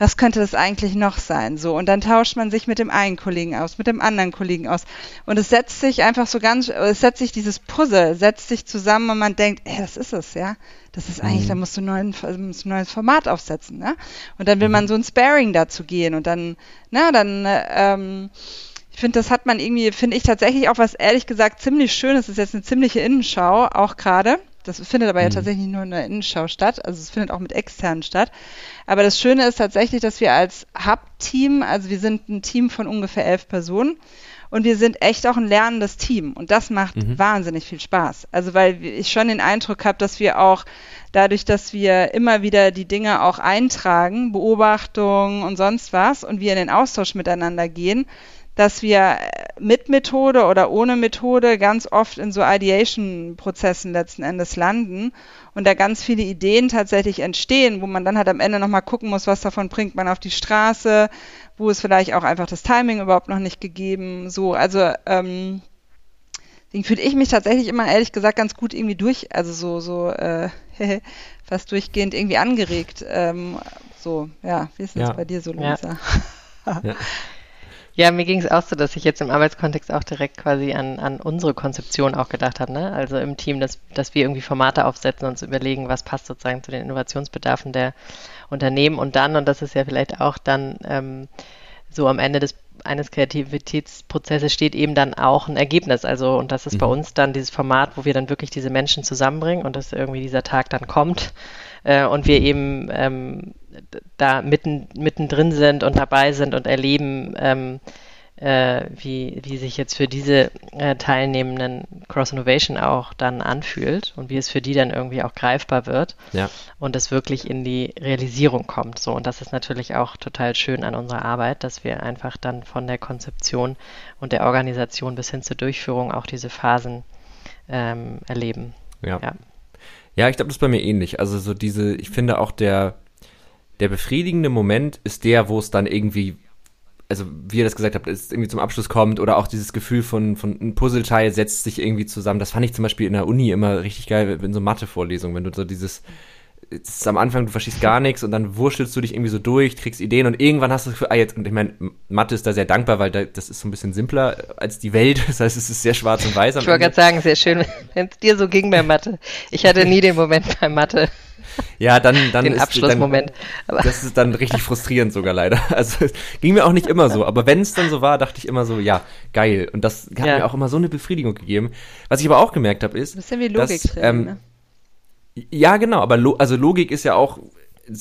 was könnte das eigentlich noch sein? So, und dann tauscht man sich mit dem einen Kollegen aus, mit dem anderen Kollegen aus. Und es setzt sich einfach so ganz, es setzt sich dieses Puzzle, setzt sich zusammen und man denkt, ey, das ist es, ja. Das ist eigentlich, mhm. da musst du, neuen, musst ein neues Format aufsetzen, ne? Und dann will man mhm. so ein Sparing dazu gehen und dann, na, dann, ähm, ich finde, das hat man irgendwie, finde ich tatsächlich auch was ehrlich gesagt ziemlich schönes. Das ist jetzt eine ziemliche Innenschau, auch gerade. Das findet aber ja mhm. tatsächlich nur in der Innenschau statt. Also es findet auch mit externen statt. Aber das Schöne ist tatsächlich, dass wir als Hub-Team, also wir sind ein Team von ungefähr elf Personen und wir sind echt auch ein lernendes Team. Und das macht mhm. wahnsinnig viel Spaß. Also weil ich schon den Eindruck habe, dass wir auch dadurch, dass wir immer wieder die Dinge auch eintragen, Beobachtungen und sonst was und wir in den Austausch miteinander gehen, dass wir mit Methode oder ohne Methode ganz oft in so Ideation-Prozessen letzten Endes landen und da ganz viele Ideen tatsächlich entstehen, wo man dann halt am Ende nochmal gucken muss, was davon bringt man auf die Straße, wo ist vielleicht auch einfach das Timing überhaupt noch nicht gegeben. So, also ähm, deswegen fühle ich mich tatsächlich immer ehrlich gesagt ganz gut irgendwie durch, also so, so äh, fast durchgehend irgendwie angeregt. Ähm, so, ja, wie ist das ja. bei dir so, Luisa? Ja. ja. Ja, mir ging es auch so, dass ich jetzt im Arbeitskontext auch direkt quasi an, an unsere Konzeption auch gedacht habe. Ne? Also im Team, dass, dass wir irgendwie Formate aufsetzen und uns überlegen, was passt sozusagen zu den Innovationsbedarfen der Unternehmen und dann, und das ist ja vielleicht auch dann ähm, so am Ende des eines Kreativitätsprozesses steht eben dann auch ein Ergebnis. Also, und das ist mhm. bei uns dann dieses Format, wo wir dann wirklich diese Menschen zusammenbringen und dass irgendwie dieser Tag dann kommt äh, und wir eben ähm, da mitten, mittendrin sind und dabei sind und erleben, ähm, äh, wie, wie sich jetzt für diese äh, Teilnehmenden Cross Innovation auch dann anfühlt und wie es für die dann irgendwie auch greifbar wird Ja. und es wirklich in die Realisierung kommt. So, und das ist natürlich auch total schön an unserer Arbeit, dass wir einfach dann von der Konzeption und der Organisation bis hin zur Durchführung auch diese Phasen ähm, erleben. Ja. Ja. Ja, ich glaube, das ist bei mir ähnlich. Also so diese, ich finde auch der, der befriedigende Moment ist der, wo es dann irgendwie, also wie ihr das gesagt habt, es irgendwie zum Abschluss kommt oder auch dieses Gefühl von, von ein Puzzleteil setzt sich irgendwie zusammen. Das fand ich zum Beispiel in der Uni immer richtig geil in so Mathe-Vorlesungen, wenn du so dieses, es ist am Anfang, du verstehst gar nichts und dann wurschtelst du dich irgendwie so durch, kriegst Ideen und irgendwann hast du das Gefühl, ah jetzt, und ich meine, Mathe ist da sehr dankbar, weil da, das ist so ein bisschen simpler als die Welt. Das heißt, es ist sehr schwarz und weiß. Ich wollte gerade sagen, sehr schön, wenn es dir so ging bei Mathe. Ich hatte nie den Moment bei Mathe, Ja, dann, dann den ist Abschlussmoment. Dann, Aber das ist dann richtig frustrierend sogar leider. Also es ging mir auch nicht immer so, aber wenn es dann so war, dachte ich immer so, ja, geil. Und das hat Ja. mir auch immer so eine Befriedigung gegeben. Was ich aber auch gemerkt habe, ist, Ein bisschen wie dass, Logiktraining, ähm, ne? ja, genau, aber lo also Logik ist ja auch,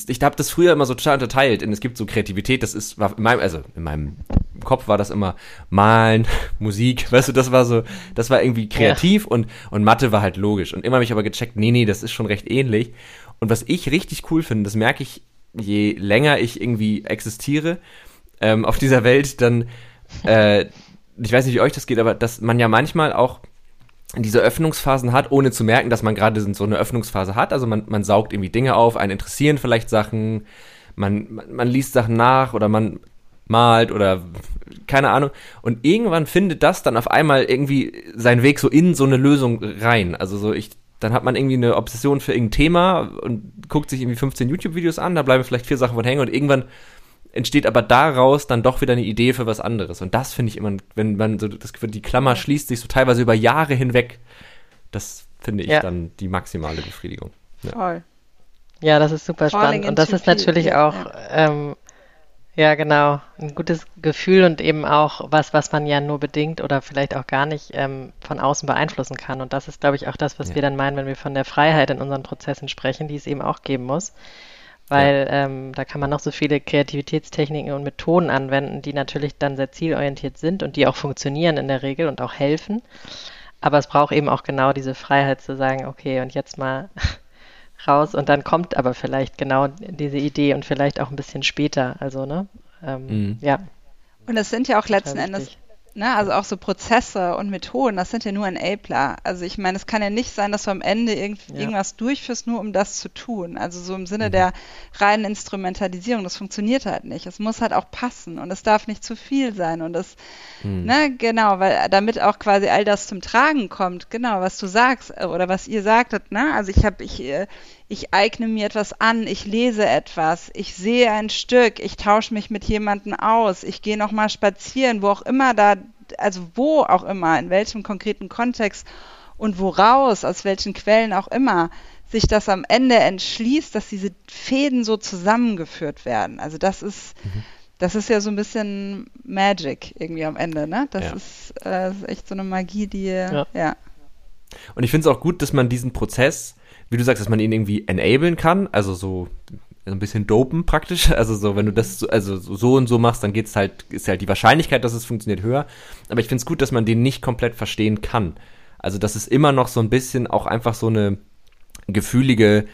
ich habe das früher immer so total unterteilt. Und es gibt so Kreativität, das ist, war in meinem, also in meinem Kopf war das immer Malen, Musik, weißt du, das war so, das war irgendwie kreativ und, und Mathe war halt logisch. Und immer habe ich aber gecheckt, nee, nee, das ist schon recht ähnlich. Und was ich richtig cool finde, das merke ich, je länger ich irgendwie existiere ähm, auf dieser Welt, dann, äh, ich weiß nicht, wie euch das geht, aber dass man ja manchmal auch diese Öffnungsphasen hat, ohne zu merken, dass man gerade so eine Öffnungsphase hat. Also man, man saugt irgendwie Dinge auf, einen interessieren vielleicht Sachen, man, man, man liest Sachen nach oder man malt oder keine Ahnung. Und irgendwann findet das dann auf einmal irgendwie seinen Weg so in so eine Lösung rein. Also so ich, dann hat man irgendwie eine Obsession für irgendein Thema und guckt sich irgendwie 15 YouTube-Videos an, da bleiben vielleicht vier Sachen von hängen und irgendwann entsteht aber daraus dann doch wieder eine Idee für was anderes. Und das finde ich immer, wenn man so das Gefühl, die Klammer schließt sich so teilweise über Jahre hinweg. Das finde ich Ja. dann die maximale Befriedigung. Voll. Ja, das ist super Falling spannend. Und das ist natürlich ja, auch, ähm, ja, genau, ein gutes Gefühl und eben auch was, was man ja nur bedingt oder vielleicht auch gar nicht ähm, von außen beeinflussen kann. Und das ist, glaube ich, auch das, was Ja. wir dann meinen, wenn wir von der Freiheit in unseren Prozessen sprechen, die es eben auch geben muss. Weil ähm, da kann man noch so viele Kreativitätstechniken und Methoden anwenden, die natürlich dann sehr zielorientiert sind und die auch funktionieren in der Regel und auch helfen. Aber es braucht eben auch genau diese Freiheit zu sagen, okay, und jetzt mal raus und dann kommt aber vielleicht genau diese Idee und vielleicht auch ein bisschen später. Also, ne? Ähm, Mhm. Ja. Und es sind ja auch letzten Endes. Ne, also auch so Prozesse und Methoden, das sind ja nur Enabler. Also ich meine, es kann ja nicht sein, dass du am Ende irgend, Ja. irgendwas durchführst, nur um das zu tun. Also so im Sinne der reinen Instrumentalisierung, das funktioniert halt nicht. Es muss halt auch passen und es darf nicht zu viel sein und es, Mhm. ne, genau, weil damit auch quasi all das zum Tragen kommt, genau, was du sagst äh, oder was ihr sagtet, ne? Also ich habe, ich, äh, ich eigne mir etwas an, ich lese etwas, ich sehe ein Stück, ich tausche mich mit jemandem aus, ich gehe nochmal spazieren, wo auch immer da, also wo auch immer, in welchem konkreten Kontext und woraus, aus welchen Quellen auch immer, sich das am Ende entschließt, dass diese Fäden so zusammengeführt werden. Also das ist, das ist ja so ein bisschen Magic irgendwie am Ende, ne? Das Ja. ist, äh, ist echt so eine Magie, die, Ja. ja. Und ich finde es auch gut, dass man diesen Prozess, wie du sagst, dass man ihn irgendwie enablen kann, also so ein bisschen dopen praktisch. Also so, wenn du das so, also so und so machst, dann geht's halt, ist halt die Wahrscheinlichkeit, dass es funktioniert, höher. Aber ich finde es gut, dass man den nicht komplett verstehen kann. Also das ist immer noch so ein bisschen auch einfach so eine gefühlige,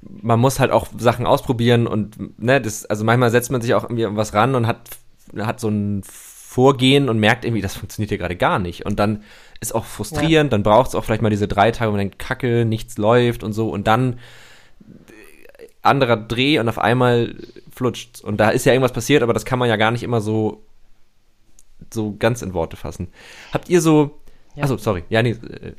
man muss halt auch Sachen ausprobieren und ne, das, also manchmal setzt man sich auch irgendwie was ran und hat, hat so ein Vorgehen und merkt irgendwie, das funktioniert hier gerade gar nicht. Und dann ist auch frustrierend, dann braucht es auch vielleicht mal diese drei Tage, wo man denkt, Kacke, nichts läuft und so und dann äh, anderer Dreh und auf einmal flutscht. Und da ist ja irgendwas passiert, aber das kann man ja gar nicht immer so so ganz in Worte fassen. Habt ihr so, Ja. also sorry, ja, nee, äh,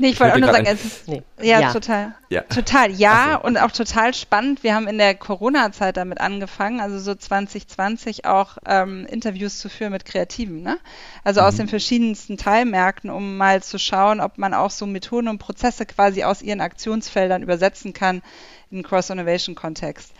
Nee, ich wollte auch nur sagen, es ist, Nee. ja, Ja. total. ja. Total, ja, so. und auch total spannend. Wir haben in der Corona-Zeit damit angefangen, also so 2020 auch ähm, Interviews zu führen mit Kreativen, ne? Also aus Mhm. den verschiedensten Teilmärkten, um mal zu schauen, ob man auch so Methoden und Prozesse quasi aus ihren Aktionsfeldern übersetzen kann in Cross-Innovation-Kontext.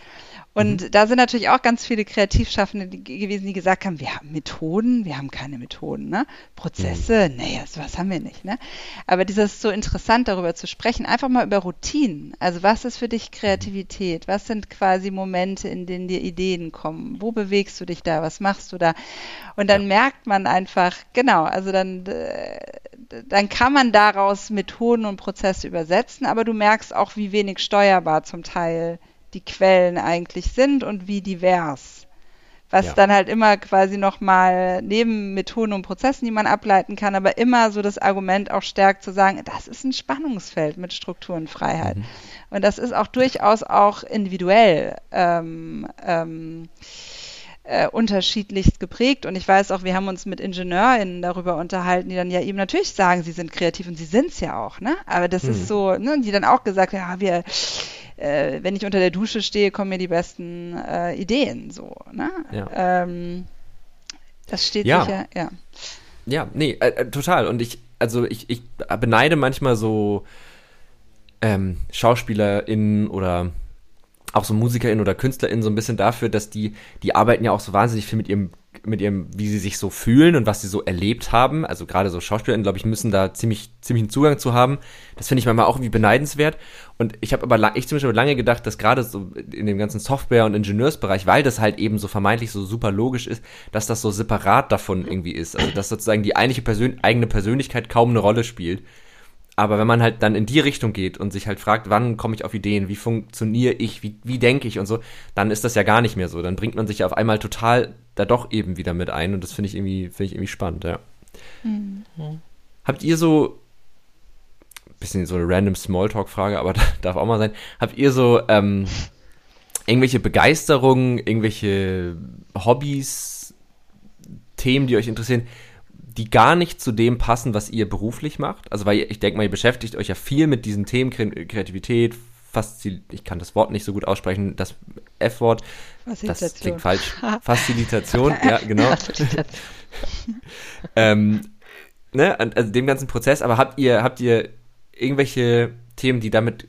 Und mhm. da sind natürlich auch ganz viele Kreativschaffende gewesen, die gesagt haben, wir haben Methoden, wir haben keine Methoden, ne? Prozesse, mhm. nee, sowas haben wir nicht, ne? Aber dieses so interessant darüber zu sprechen, einfach mal über Routinen. Also was ist für dich Kreativität? Was sind quasi Momente, in denen dir Ideen kommen? Wo bewegst du dich da? Was machst du da? Und dann ja. merkt man einfach, genau, also dann, dann kann man daraus Methoden und Prozesse übersetzen, aber du merkst auch, wie wenig steuerbar zum Teil die Quellen eigentlich sind und wie divers. Was ja. dann halt immer quasi nochmal neben Methoden und Prozessen, die man ableiten kann, aber immer so das Argument auch stärkt zu sagen, das ist ein Spannungsfeld mit Strukturenfreiheit. Mhm. Und das ist auch durchaus auch individuell ähm, ähm, äh, unterschiedlichst geprägt. Und ich weiß auch, wir haben uns mit IngenieurInnen darüber unterhalten, die dann ja eben natürlich sagen, sie sind kreativ und sie sind es ja auch, ne? Aber das mhm. ist so, ne, die dann auch gesagt haben, ja, wir äh, wenn ich unter der Dusche stehe, kommen mir die besten äh, Ideen so. Ne? Ja. Ähm, das steht ja. sicher, ja. Ja, nee, äh, äh total. Und ich, also ich, ich beneide manchmal so ähm, SchauspielerInnen oder auch so MusikerInnen oder KünstlerInnen so ein bisschen dafür, dass die, die arbeiten ja auch so wahnsinnig viel mit ihrem, mit ihrem, wie sie sich so fühlen und was sie so erlebt haben. Also gerade so SchauspielerInnen, glaube ich, müssen da ziemlich, ziemlich einen Zugang zu haben. Das finde ich manchmal auch irgendwie beneidenswert. Und ich habe aber, ich zum Beispiel lange gedacht, dass gerade so in dem ganzen Software- und Ingenieursbereich, weil das halt eben so vermeintlich so super logisch ist, dass das so separat davon irgendwie ist. Also dass sozusagen die eigentliche Persön eigene Persönlichkeit kaum eine Rolle spielt. Aber wenn man halt dann in die Richtung geht und sich halt fragt, wann komme ich auf Ideen, wie funktioniere ich, wie, wie denke ich und so, dann ist das ja gar nicht mehr so. Dann bringt man sich ja auf einmal total da doch eben wieder mit ein und das finde ich irgendwie, finde ich irgendwie spannend, ja. Mhm. Habt ihr so, bisschen so eine random Smalltalk-Frage, aber darf auch mal sein, habt ihr so ähm, irgendwelche Begeisterungen, irgendwelche Hobbys, Themen, die euch interessieren, die gar nicht zu dem passen, was ihr beruflich macht. Also, weil ich denke mal, ihr beschäftigt euch ja viel mit diesen Themen Kreativität, Faszil ich kann das Wort nicht so gut aussprechen, das F-Wort, das klingt falsch. Faszilitation, ja, genau. ähm, ne, also dem ganzen Prozess, aber habt ihr, habt ihr irgendwelche Themen, die damit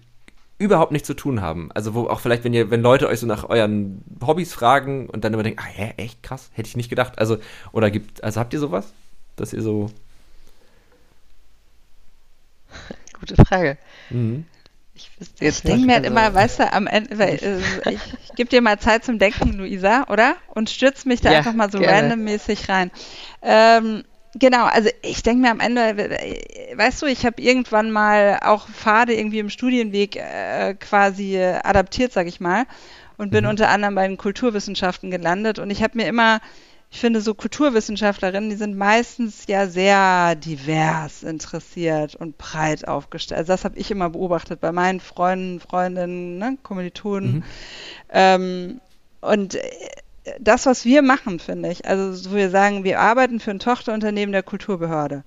überhaupt nichts zu tun haben? Also wo auch vielleicht, wenn ihr, wenn Leute euch so nach euren Hobbys fragen und dann immer denken, ah, hä, echt krass, hätte ich nicht gedacht. Also, oder gibt, also habt ihr sowas? dass ihr so. Gute Frage. Mhm. Ich, ich denke mir halt also immer, weißt du, am Ende, weil, äh, ich, ich gebe dir mal Zeit zum Denken, Luisa, oder? Und stürz mich da ja, einfach mal so randommäßig rein. Ähm, genau, also ich denke mir am Ende, äh, weißt du, ich habe irgendwann mal auch Pfade irgendwie im Studienweg äh, quasi adaptiert, sag ich mal, und bin mhm. unter anderem bei den Kulturwissenschaften gelandet und ich habe mir immer ich finde, so Kulturwissenschaftlerinnen, die sind meistens ja sehr divers interessiert und breit aufgestellt. Also das habe ich immer beobachtet bei meinen Freunden, Freundinnen, ne, Kommilitonen. Mhm. Ähm, und äh, das, was wir machen, finde ich, also wo wir sagen, wir arbeiten für ein Tochterunternehmen der Kulturbehörde.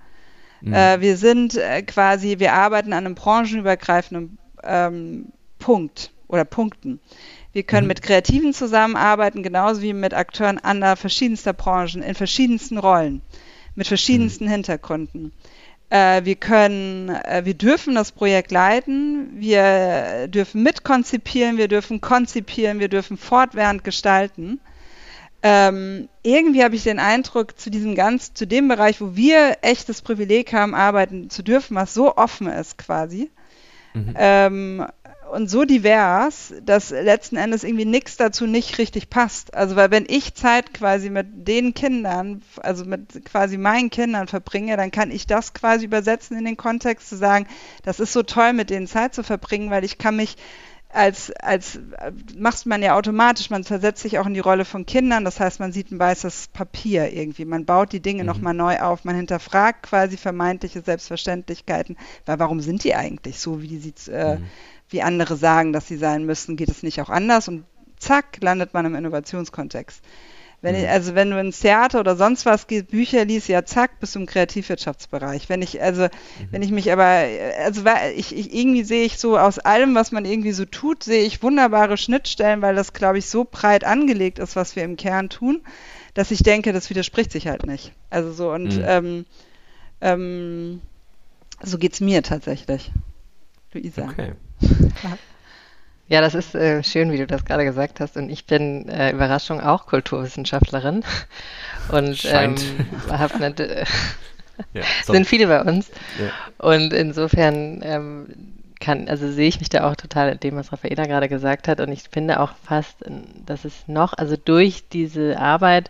Mhm. Äh, wir sind äh, quasi, wir arbeiten an einem branchenübergreifenden ähm, Punkt oder Punkten. Wir können mhm. mit Kreativen zusammenarbeiten, genauso wie mit Akteuren anderer verschiedenster Branchen, in verschiedensten Rollen, mit verschiedensten mhm. Hintergründen. Äh, wir können, äh, wir dürfen das Projekt leiten, wir dürfen mitkonzipieren, wir dürfen konzipieren, wir dürfen fortwährend gestalten. Ähm, irgendwie habe ich den Eindruck, zu diesem ganz, zu dem Bereich, wo wir echtes Privileg haben, arbeiten zu dürfen, was so offen ist quasi, mhm. ähm, und so divers, dass letzten Endes irgendwie nichts dazu nicht richtig passt. Also weil wenn ich Zeit quasi mit den Kindern, also mit quasi meinen Kindern verbringe, dann kann ich das quasi übersetzen in den Kontext zu sagen, das ist so toll, mit denen Zeit zu verbringen, weil ich kann mich als, als macht man ja automatisch, man versetzt sich auch in die Rolle von Kindern, das heißt, man sieht ein weißes Papier irgendwie, man baut die Dinge mhm. nochmal neu auf, man hinterfragt quasi vermeintliche Selbstverständlichkeiten, weil warum sind die eigentlich so, wie die sie äh, mhm wie andere sagen, dass sie sein müssen, geht es nicht auch anders und zack, landet man im Innovationskontext. Wenn ich, mhm. also wenn du ins Theater oder sonst was gehst, Bücher liest, ja zack, bist du im Kreativwirtschaftsbereich. Wenn ich, also, mhm. wenn ich mich aber, also ich, ich, irgendwie sehe ich so aus allem, was man irgendwie so tut, sehe ich wunderbare Schnittstellen, weil das, glaube ich, so breit angelegt ist, was wir im Kern tun, dass ich denke, das widerspricht sich halt nicht. Also so und mhm. ähm, ähm, so geht's mir tatsächlich. Luisa. Okay. Ja, das ist äh, schön, wie du das gerade gesagt hast. Und ich bin äh, Überraschung auch Kulturwissenschaftlerin und ähm, hab eine, ja, sind viele bei uns. Ja. Und insofern ähm, kann, also sehe ich mich da auch total in dem, was Raffaela gerade gesagt hat. Und ich finde auch fast, dass es noch, also durch diese Arbeit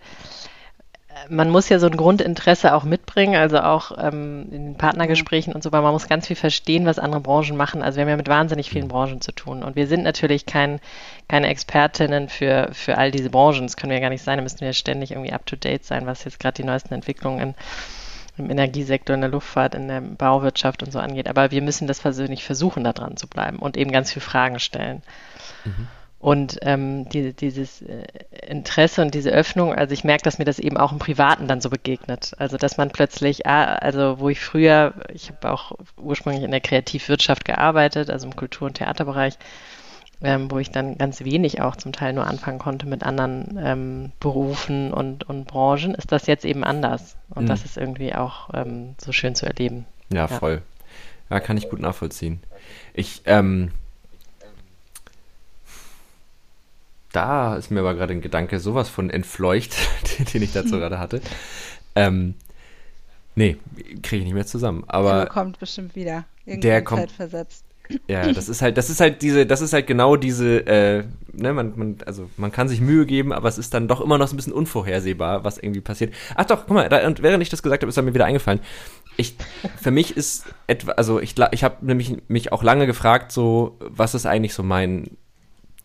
man muss ja so ein Grundinteresse auch mitbringen, also auch ähm, in den Partnergesprächen und so, weil man muss ganz viel verstehen, was andere Branchen machen. Also wir haben ja mit wahnsinnig vielen Branchen zu tun und wir sind natürlich kein, keine Expertinnen für, für all diese Branchen. Das können wir ja gar nicht sein, da müssen wir ständig irgendwie up-to-date sein, was jetzt gerade die neuesten Entwicklungen in, im Energiesektor, in der Luftfahrt, in der Bauwirtschaft und so angeht. Aber wir müssen das persönlich versuchen, da dran zu bleiben und eben ganz viele Fragen stellen. Mhm. Und ähm, die, dieses äh, Interesse und diese Öffnung, also ich merke, dass mir das eben auch im Privaten dann so begegnet. Also dass man plötzlich, ah, also wo ich früher, ich habe auch ursprünglich in der Kreativwirtschaft gearbeitet, also im Kultur- und Theaterbereich, ähm, wo ich dann ganz wenig auch zum Teil nur anfangen konnte mit anderen ähm, Berufen und, und Branchen, ist das jetzt eben anders. Und mhm. das ist irgendwie auch ähm, so schön zu erleben. Ja, ja, voll. Ja, kann ich gut nachvollziehen. Ich, ähm, da ist mir aber gerade ein Gedanke sowas von entfleucht, den ich dazu gerade hatte. Ähm, nee, kriege ich nicht mehr zusammen. Aber der kommt bestimmt wieder. Irgendwann der kommt versetzt. Ja, das ist halt, das ist halt diese, das ist halt genau diese, äh, ne, man, man, also man kann sich Mühe geben, aber es ist dann doch immer noch so ein bisschen unvorhersehbar, was irgendwie passiert. Ach doch, guck mal, da, und während ich das gesagt habe, ist mir wieder eingefallen. Ich, für mich ist etwa, also ich, ich habe nämlich mich auch lange gefragt, so, was ist eigentlich so mein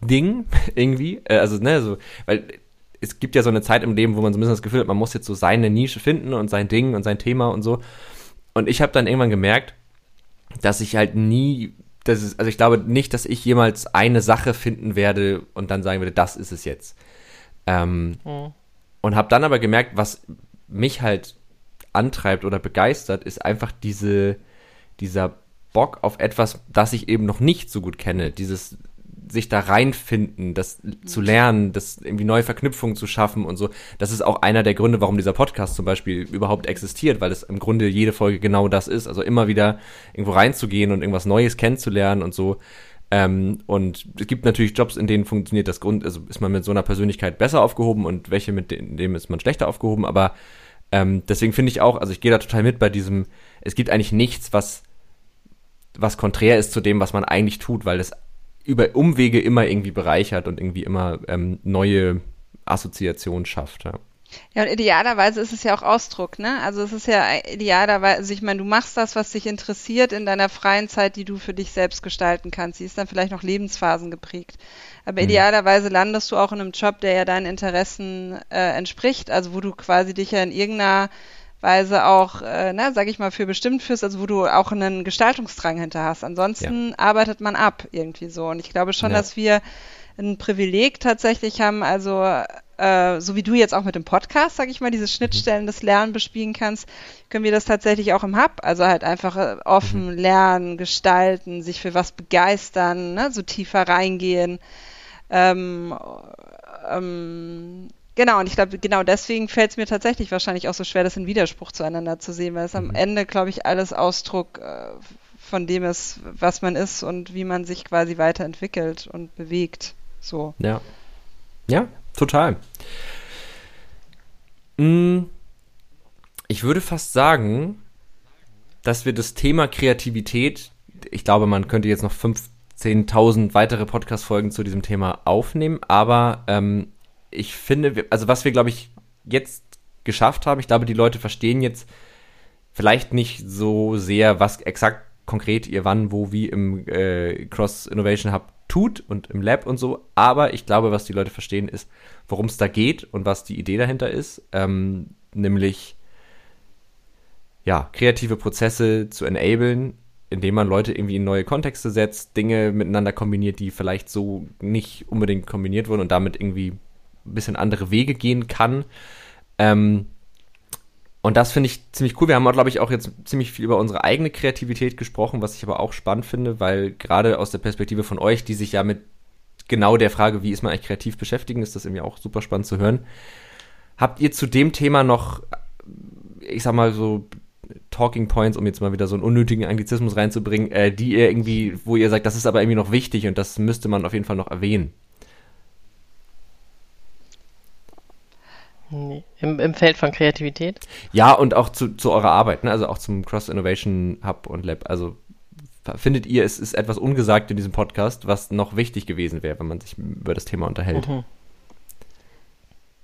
Ding irgendwie. Äh, also, ne, so, weil es gibt ja so eine Zeit im Leben, wo man so ein bisschen das Gefühl hat, man muss jetzt so seine Nische finden und sein Ding und sein Thema und so. Und ich habe dann irgendwann gemerkt, dass ich halt nie, das ist, also ich glaube nicht, dass ich jemals eine Sache finden werde und dann sagen würde, das ist es jetzt. Ähm, mhm. Und habe dann aber gemerkt, was mich halt antreibt oder begeistert, ist einfach diese, dieser Bock auf etwas, das ich eben noch nicht so gut kenne. Dieses sich da reinfinden, das zu lernen, das irgendwie neue Verknüpfungen zu schaffen und so. Das ist auch einer der Gründe, warum dieser Podcast zum Beispiel überhaupt existiert, weil es im Grunde jede Folge genau das ist. Also immer wieder irgendwo reinzugehen und irgendwas Neues kennenzulernen und so. Ähm, und es gibt natürlich Jobs, in denen funktioniert das Grund, also ist man mit so einer Persönlichkeit besser aufgehoben und welche mit dem ist man schlechter aufgehoben. Aber ähm, deswegen finde ich auch, also ich gehe da total mit bei diesem, es gibt eigentlich nichts, was was konträr ist zu dem, was man eigentlich tut, weil es über Umwege immer irgendwie bereichert und irgendwie immer ähm, neue Assoziationen schafft. Ja. Ja, und idealerweise ist es ja auch Ausdruck, ne? Also es ist ja idealerweise, also ich meine, du machst das, was dich interessiert in deiner freien Zeit, die du für dich selbst gestalten kannst. Sie ist dann vielleicht noch Lebensphasen geprägt. Aber mhm. idealerweise landest du auch in einem Job, der ja deinen Interessen äh, entspricht, also wo du quasi dich ja in irgendeiner Weise auch, äh, na, sag ich mal, für bestimmt führst, also wo du auch einen Gestaltungsdrang hinter hast. Ansonsten ja. arbeitet man ab irgendwie so. Und ich glaube schon, ja. dass wir ein Privileg tatsächlich haben, also äh, so wie du jetzt auch mit dem Podcast, sag ich mal, diese Schnittstellen des Lernen bespielen kannst, können wir das tatsächlich auch im Hub. Also halt einfach äh, offen mhm. lernen, gestalten, sich für was begeistern, ne, so tiefer reingehen. Ähm, ähm, Genau, und ich glaube, genau deswegen fällt es mir tatsächlich wahrscheinlich auch so schwer, das in Widerspruch zueinander zu sehen, weil es am mhm. Ende, glaube ich, alles Ausdruck äh, von dem ist, was man ist und wie man sich quasi weiterentwickelt und bewegt. So. Ja. Ja, total. Mm, ich würde fast sagen, dass wir das Thema Kreativität, ich glaube, man könnte jetzt noch 15.000 weitere Podcast-Folgen zu diesem Thema aufnehmen, aber ähm, ich finde, also was wir, glaube ich, jetzt geschafft haben, ich glaube, die Leute verstehen jetzt vielleicht nicht so sehr, was exakt konkret ihr wann, wo, wie im äh, Cross Innovation Hub tut und im Lab und so. Aber ich glaube, was die Leute verstehen, ist, worum es da geht und was die Idee dahinter ist. Ähm, nämlich, ja, kreative Prozesse zu enablen, indem man Leute irgendwie in neue Kontexte setzt, Dinge miteinander kombiniert, die vielleicht so nicht unbedingt kombiniert wurden und damit irgendwie ein bisschen andere Wege gehen kann. Ähm, und das finde ich ziemlich cool. Wir haben, glaube ich, auch jetzt ziemlich viel über unsere eigene Kreativität gesprochen, was ich aber auch spannend finde, weil gerade aus der Perspektive von euch, die sich ja mit genau der Frage, wie ist man eigentlich kreativ beschäftigen, ist das irgendwie auch super spannend zu hören. Habt ihr zu dem Thema noch, ich sag mal so, Talking Points, um jetzt mal wieder so einen unnötigen Anglizismus reinzubringen, äh, die ihr irgendwie, wo ihr sagt, das ist aber irgendwie noch wichtig und das müsste man auf jeden Fall noch erwähnen? Nee. Im, Im Feld von Kreativität? Ja, und auch zu, zu eurer Arbeit, ne? also auch zum Cross Innovation Hub und Lab. Also findet ihr, es ist etwas ungesagt in diesem Podcast, was noch wichtig gewesen wäre, wenn man sich über das Thema unterhält? Mhm.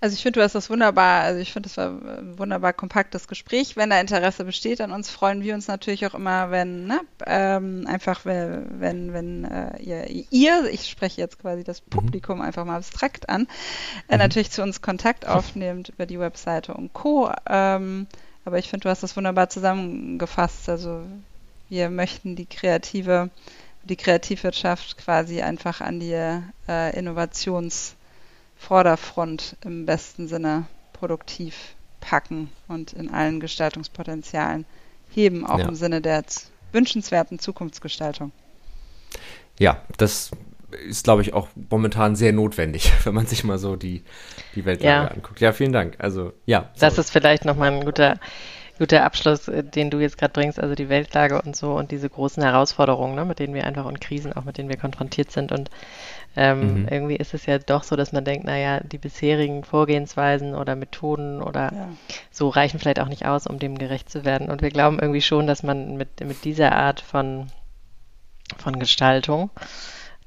Also ich finde, du hast das wunderbar, also ich finde, das war ein wunderbar kompaktes Gespräch. Wenn da Interesse besteht an uns, freuen wir uns natürlich auch immer, wenn, ne, ähm, einfach wenn, wenn äh, ihr, ihr, ich spreche jetzt quasi das mhm. Publikum mhm. einfach mal abstrakt an, äh, mhm. natürlich zu uns Kontakt aufnehmt über die Webseite und Co. Ähm, aber ich finde, du hast das wunderbar zusammengefasst. Also wir möchten die kreative, die Kreativwirtschaft quasi einfach an die äh, Innovations- Vorderfront im besten Sinne produktiv packen und in allen Gestaltungspotenzialen heben, auch ja. im Sinne der wünschenswerten Zukunftsgestaltung. Ja, das ist, glaube ich, auch momentan sehr notwendig, wenn man sich mal so die, die Weltlage ja. anguckt. Ja, vielen Dank. Also, ja. Das ist vielleicht nochmal ein guter, guter Abschluss, äh, den du jetzt gerade bringst, also die Weltlage und so und diese großen Herausforderungen, ne, mit denen wir einfach und Krisen auch mit denen wir konfrontiert sind und ähm, mhm. Irgendwie ist es ja doch so, dass man denkt, naja, die bisherigen Vorgehensweisen oder Methoden oder ja. so reichen vielleicht auch nicht aus, um dem gerecht zu werden. Und wir glauben irgendwie schon, dass man mit, mit dieser Art von, von Gestaltung,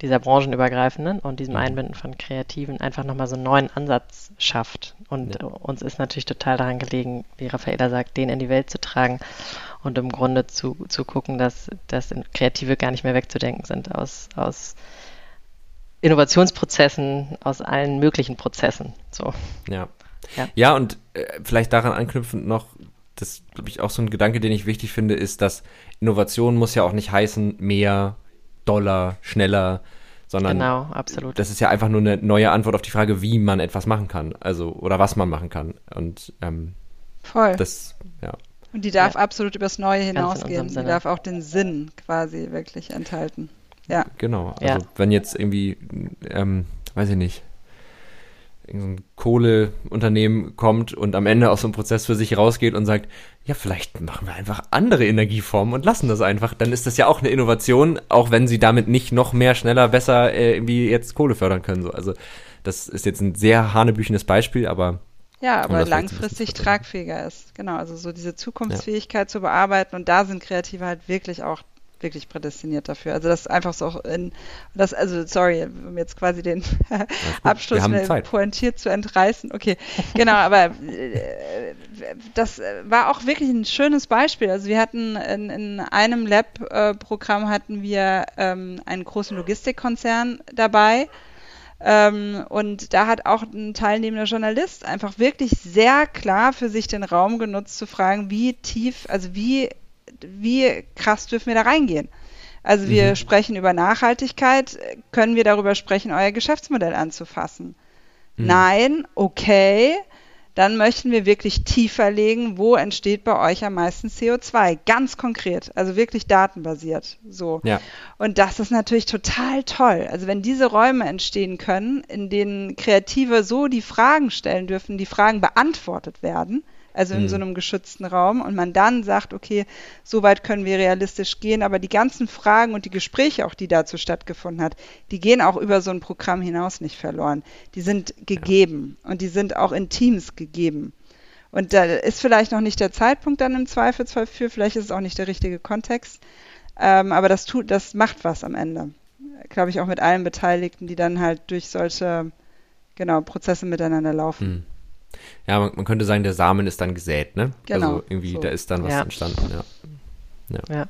dieser branchenübergreifenden und diesem mhm. Einbinden von Kreativen einfach nochmal so einen neuen Ansatz schafft. Und ja. uns ist natürlich total daran gelegen, wie Raffaella sagt, den in die Welt zu tragen und im Grunde zu, zu gucken, dass, dass Kreative gar nicht mehr wegzudenken sind aus, aus Innovationsprozessen, aus allen möglichen Prozessen. So. Ja. Ja, ja und äh, vielleicht daran anknüpfend noch, das glaube ich auch so ein Gedanke, den ich wichtig finde, ist, dass Innovation muss ja auch nicht heißen mehr, doller, schneller, sondern genau, absolut. das ist ja einfach nur eine neue Antwort auf die Frage, wie man etwas machen kann, also oder was man machen kann. Und ähm, voll. Das, ja. Und die darf ja. absolut übers Neue hinausgehen. Die darf auch den Sinn quasi wirklich enthalten. Ja. Genau. Also ja. wenn jetzt irgendwie, ähm, weiß ich nicht, ein Kohleunternehmen kommt und am Ende aus so einem Prozess für sich rausgeht und sagt, ja, vielleicht machen wir einfach andere Energieformen und lassen das einfach, dann ist das ja auch eine Innovation, auch wenn sie damit nicht noch mehr, schneller, besser äh, irgendwie jetzt Kohle fördern können. So. Also das ist jetzt ein sehr hanebüchenes Beispiel, aber ja, aber langfristig tragfähiger ist. Genau, also so diese Zukunftsfähigkeit ja. zu bearbeiten und da sind Kreative halt wirklich auch wirklich prädestiniert dafür. Also das ist einfach so in das also sorry, um jetzt quasi den Abschluss pointiert zu entreißen. Okay, genau, aber äh, das war auch wirklich ein schönes Beispiel. Also wir hatten in, in einem Lab-Programm hatten wir ähm, einen großen Logistikkonzern dabei. Ähm, und da hat auch ein teilnehmender Journalist einfach wirklich sehr klar für sich den Raum genutzt zu fragen, wie tief, also wie wie krass dürfen wir da reingehen? Also wir mhm. sprechen über Nachhaltigkeit, können wir darüber sprechen, euer Geschäftsmodell anzufassen? Mhm. Nein, okay, dann möchten wir wirklich tiefer legen, wo entsteht bei euch am meisten CO2, ganz konkret, also wirklich datenbasiert, so. Ja. Und das ist natürlich total toll. Also wenn diese Räume entstehen können, in denen Kreative so die Fragen stellen dürfen, die Fragen beantwortet werden, also in mhm. so einem geschützten Raum und man dann sagt, okay, so weit können wir realistisch gehen, aber die ganzen Fragen und die Gespräche auch, die dazu stattgefunden hat, die gehen auch über so ein Programm hinaus nicht verloren. Die sind gegeben ja. und die sind auch in Teams gegeben. Und da ist vielleicht noch nicht der Zeitpunkt dann im Zweifelsfall für, vielleicht ist es auch nicht der richtige Kontext, ähm, aber das tut, das macht was am Ende. Glaube ich auch mit allen Beteiligten, die dann halt durch solche genau Prozesse miteinander laufen. Mhm. Ja, man, man, könnte sagen, der Samen ist dann gesät, ne? Genau. Also irgendwie, so. da ist dann was ja. entstanden, ja. ja. ja.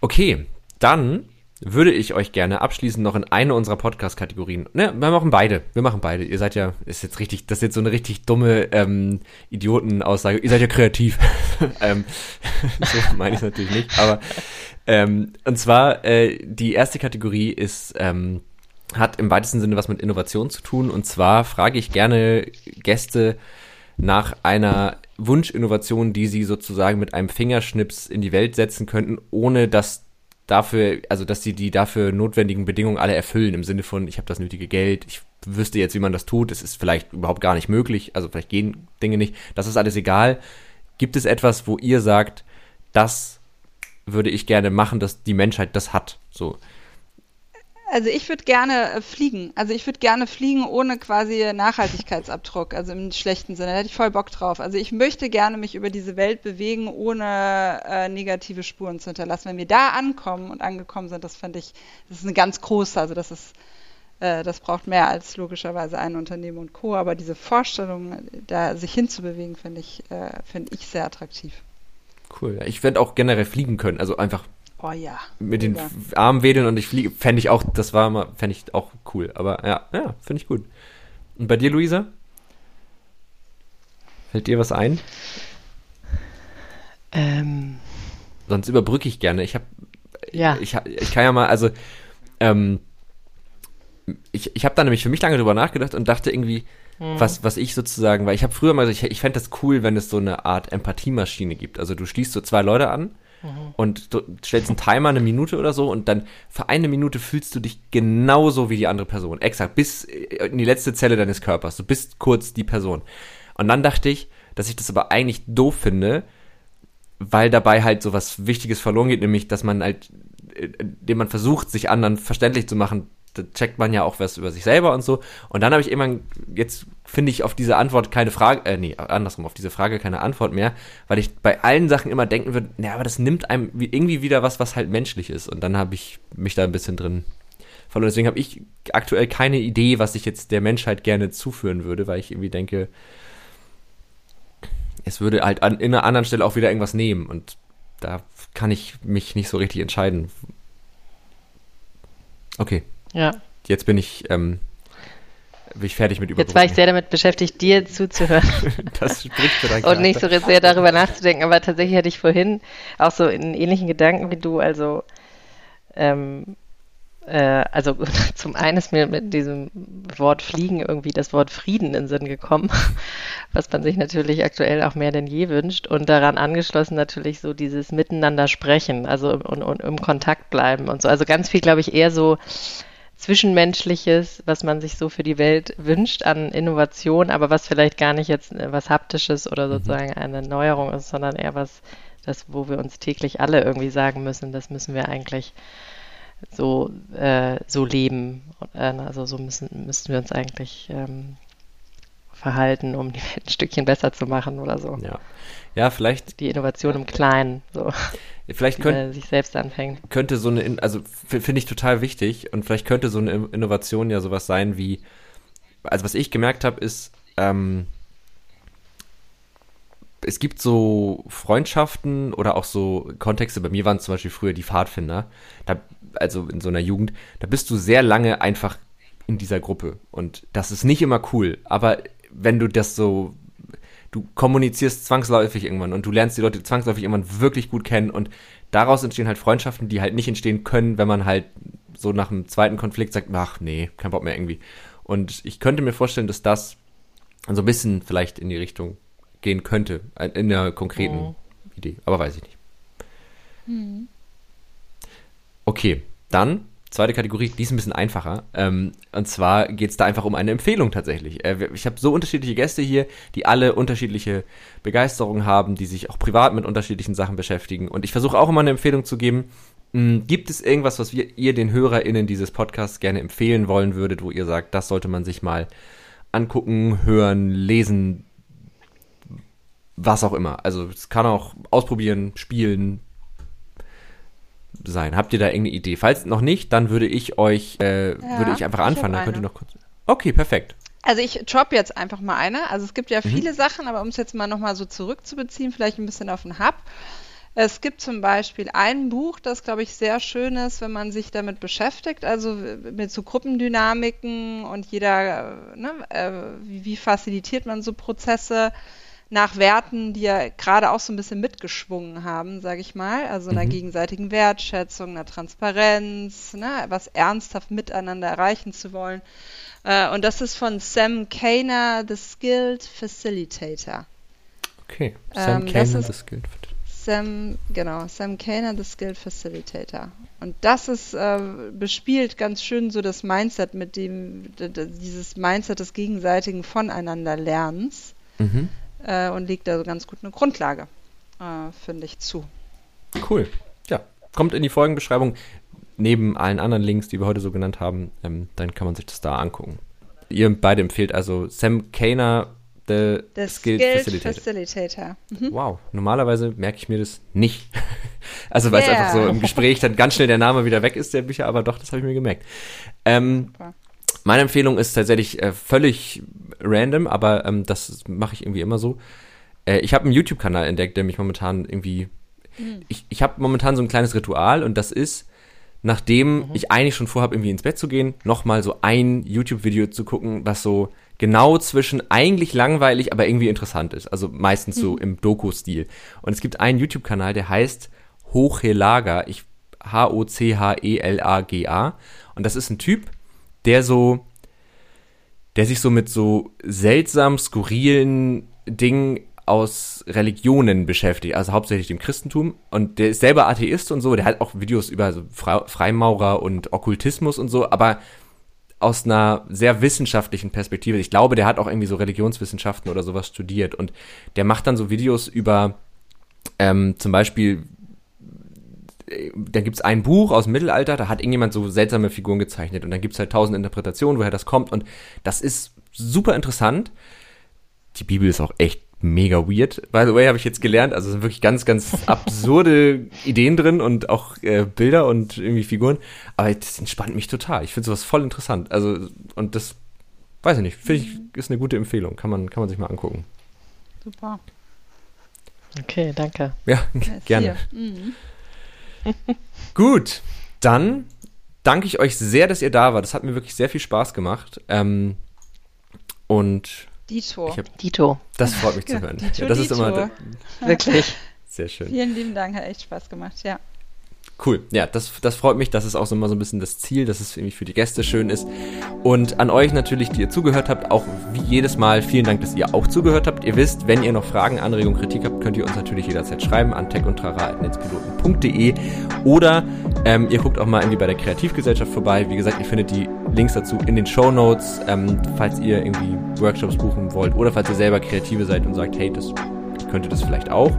Okay, dann würde ich euch gerne abschließend noch in eine unserer Podcast-Kategorien. Ne, wir machen beide. Wir machen beide. Ihr seid ja, ist jetzt richtig, das ist jetzt so eine richtig dumme ähm, Idioten-Aussage. Ihr seid ja kreativ. ähm, so meine ich es natürlich nicht. Aber ähm, und zwar äh, die erste Kategorie ist ähm, hat im weitesten Sinne was mit Innovation zu tun. Und zwar frage ich gerne Gäste nach einer Wunschinnovation, die sie sozusagen mit einem Fingerschnips in die Welt setzen könnten, ohne dass dafür, also dass sie die dafür notwendigen Bedingungen alle erfüllen, im Sinne von, ich habe das nötige Geld, ich wüsste jetzt, wie man das tut, es ist vielleicht überhaupt gar nicht möglich, also vielleicht gehen Dinge nicht, das ist alles egal. gibt es etwas, wo ihr sagt, das würde ich gerne machen, dass die Menschheit das hat? So. Also ich würde gerne äh, fliegen. Also ich würde gerne fliegen ohne quasi Nachhaltigkeitsabdruck, also im schlechten Sinne. Da hätte ich voll Bock drauf. Also ich möchte gerne mich über diese Welt bewegen, ohne äh, negative Spuren zu hinterlassen. Wenn wir da ankommen und angekommen sind, das fand ich, das ist eine ganz große, also das ist, äh, das braucht mehr als logischerweise ein Unternehmen und Co. Aber diese Vorstellung, da sich hinzubewegen, finde ich, äh, finde ich sehr attraktiv. Cool. Ich werde auch generell fliegen können, also einfach Oh ja. Mit den ja. Armen wedeln und ich fliege, fände ich auch, das war mal, fände ich auch cool. Aber ja, ja, finde ich gut. Und bei dir, Luisa? Fällt dir was ein? Ähm. Sonst überbrücke ich gerne. Ich habe, ja. ich, ich kann ja mal, also, ähm, ich, ich habe da nämlich für mich lange drüber nachgedacht und dachte irgendwie, hm. was, was ich sozusagen, weil ich habe früher mal, ich, ich fände das cool, wenn es so eine Art Empathiemaschine gibt. Also du schließt so zwei Leute an Mhm. Und du stellst einen Timer eine Minute oder so und dann für eine Minute fühlst du dich genauso wie die andere Person. Exakt, bis in die letzte Zelle deines Körpers. Du bist kurz die Person. Und dann dachte ich, dass ich das aber eigentlich doof finde, weil dabei halt so was Wichtiges verloren geht, nämlich, dass man halt, indem man versucht, sich anderen verständlich zu machen, da checkt man ja auch was über sich selber und so. Und dann habe ich immer, jetzt finde ich auf diese Antwort keine Frage, äh, nee, andersrum, auf diese Frage keine Antwort mehr, weil ich bei allen Sachen immer denken würde, naja, aber das nimmt einem irgendwie wieder was, was halt menschlich ist. Und dann habe ich mich da ein bisschen drin verloren. Deswegen habe ich aktuell keine Idee, was ich jetzt der Menschheit gerne zuführen würde, weil ich irgendwie denke, es würde halt an, in einer anderen Stelle auch wieder irgendwas nehmen. Und da kann ich mich nicht so richtig entscheiden. Okay. Ja. Jetzt bin ich, ähm, bin ich fertig mit Überbrücken. Jetzt war ich sehr damit beschäftigt, dir zuzuhören. das spricht für dein Und nicht so sehr darüber nachzudenken, aber tatsächlich hatte ich vorhin auch so einen ähnlichen Gedanken wie du, also ähm, äh, also zum einen ist mir mit diesem Wort Fliegen irgendwie das Wort Frieden in den Sinn gekommen, was man sich natürlich aktuell auch mehr denn je wünscht und daran angeschlossen natürlich so dieses Miteinander sprechen, also und, und im Kontakt bleiben und so. Also ganz viel, glaube ich, eher so Zwischenmenschliches, was man sich so für die Welt wünscht an Innovation, aber was vielleicht gar nicht jetzt äh, was Haptisches oder mhm. sozusagen eine Neuerung ist, sondern eher was, das, wo wir uns täglich alle irgendwie sagen müssen, das müssen wir eigentlich so, äh, so leben. Äh, also so müssen, müssten wir uns eigentlich ähm, verhalten, um die Welt ein Stückchen besser zu machen oder so. Ja, ja vielleicht. Die Innovation im Kleinen, so. Vielleicht könnt, sich selbst anfängt. Könnte so eine, also finde ich total wichtig und vielleicht könnte so eine Innovation ja sowas sein wie, also was ich gemerkt habe, ist, ähm, es gibt so Freundschaften oder auch so Kontexte, bei mir waren es zum Beispiel früher die Pfadfinder, da, also in so einer Jugend, da bist du sehr lange einfach in dieser Gruppe und das ist nicht immer cool, aber wenn du das so du kommunizierst zwangsläufig irgendwann und du lernst die Leute zwangsläufig irgendwann wirklich gut kennen und daraus entstehen halt Freundschaften, die halt nicht entstehen können, wenn man halt so nach einem zweiten Konflikt sagt, ach nee, kein Bock mehr irgendwie. Und ich könnte mir vorstellen, dass das so ein bisschen vielleicht in die Richtung gehen könnte, in einer konkreten mhm. Idee, aber weiß ich nicht. Mhm. Okay, dann Zweite Kategorie, die ist ein bisschen einfacher. Ähm, und zwar geht es da einfach um eine Empfehlung tatsächlich. Äh, ich habe so unterschiedliche Gäste hier, die alle unterschiedliche Begeisterungen haben, die sich auch privat mit unterschiedlichen Sachen beschäftigen. Und ich versuche auch immer eine Empfehlung zu geben. Hm, gibt es irgendwas, was wir, ihr den HörerInnen dieses Podcasts gerne empfehlen wollen würdet, wo ihr sagt, das sollte man sich mal angucken, hören, lesen, was auch immer. Also es kann auch ausprobieren, spielen, sein. Habt ihr da irgendeine Idee? Falls noch nicht, dann würde ich euch, äh, ja, würde ich einfach anfangen. Dann könnt ihr noch kurz. Okay, perfekt. Also ich drop jetzt einfach mal eine. Also es gibt ja mhm. viele mhm. Sachen, aber um es jetzt mal nochmal so zurückzubeziehen, vielleicht ein bisschen auf den Hub. Es gibt zum Beispiel ein Buch, das, glaube ich, sehr schön ist, wenn man sich damit beschäftigt, also mit so Gruppendynamiken und jeder, ne, äh, wie, wie facilitiert man so Prozesse nach Werten, die ja gerade auch so ein bisschen mitgeschwungen haben, sage ich mal, also einer mhm. gegenseitigen Wertschätzung, einer Transparenz, ne, was ernsthaft miteinander erreichen zu wollen. Äh, und das ist von Sam Kainer, The Skilled Facilitator. Okay, Sam ähm, Kainer, The Skilled. Sam, genau, Sam Kainer, The Skilled Facilitator. Und das ist, äh, bespielt ganz schön so das Mindset mit dem, dieses Mindset des gegenseitigen Voneinander Lernens. Mhm äh, und liegt da so ganz gut eine Grundlage, äh, finde ich, zu. Cool. Ja, kommt in die Folgenbeschreibung neben allen anderen Links, die wir heute so genannt haben. Ähm, dann kann man sich das da angucken. Ihr beide empfehlt also Sam Kaner, The, The Skilled, Skilled Facilitator. Facilitator. Mhm. Wow, normalerweise merke ich mir das nicht. also weil es yeah. einfach so im Gespräch dann ganz schnell der Name wieder weg ist, der Bücher, aber doch, das habe ich mir gemerkt. Ähm, meine Empfehlung ist tatsächlich äh, völlig random, aber ähm, das mache ich irgendwie immer so. Äh, ich habe einen YouTube-Kanal entdeckt, der mich momentan irgendwie. Mhm. Ich, ich habe momentan so ein kleines Ritual und das ist, nachdem mhm. ich eigentlich schon vorhabe, irgendwie ins Bett zu gehen, nochmal so ein YouTube-Video zu gucken, was so genau zwischen eigentlich langweilig, aber irgendwie interessant ist. Also meistens so mhm. im Doku-Stil. Und es gibt einen YouTube-Kanal, der heißt Hochelaga. Ich H-O-C-H-E-L-A-G-A. Und das ist ein Typ, der so, der sich so mit so seltsam skurrilen Dingen aus Religionen beschäftigt, also hauptsächlich dem Christentum. Und der ist selber Atheist und so, der hat auch Videos über so Freimaurer und Okkultismus und so, aber aus einer sehr wissenschaftlichen Perspektive. Ich glaube, der hat auch irgendwie so Religionswissenschaften oder sowas studiert und der macht dann so Videos über ähm, zum Beispiel, da gibt's ein Buch aus dem Mittelalter, da hat irgendjemand so seltsame Figuren gezeichnet und dann gibt's halt tausend Interpretationen, woher das kommt und das ist super interessant. Die Bibel ist auch echt mega weird. By the way, habe ich jetzt gelernt, also es sind wirklich ganz, ganz absurde Ideen drin und auch äh, Bilder und irgendwie Figuren. Aber das entspannt mich total. Ich finde sowas voll interessant. Also, und das, weiß ich nicht, finde ich, ist eine gute Empfehlung. Kann man, kann man sich mal angucken. Super. Okay, danke. Ja, gerne. Mhm. Gut, dann danke ich euch sehr, dass ihr da wart. Das hat mir wirklich sehr viel Spaß gemacht. Ähm, und Dito. Hab, Dito. Das freut mich zu hören. Dito, das Dito. ist immer wirklich sehr schön. Vielen lieben Dank, hat echt Spaß gemacht, ja. Cool. Ja, das, das freut mich. Das ist auch so immer so ein bisschen das Ziel, dass es irgendwie für die Gäste schön ist. Und an euch natürlich, die ihr zugehört habt, auch wie jedes Mal vielen Dank, dass ihr auch zugehört habt. Ihr wisst, wenn ihr noch Fragen, Anregungen, Kritik habt, könnt ihr uns natürlich jederzeit schreiben an techundtrara.netzpiloten.de oder ähm, ihr guckt auch mal irgendwie bei der Kreativgesellschaft vorbei. Wie gesagt, ihr findet die Links dazu in den Show Notes, ähm, falls ihr irgendwie Workshops buchen wollt oder falls ihr selber Kreative seid und sagt, hey, das könnte das vielleicht auch.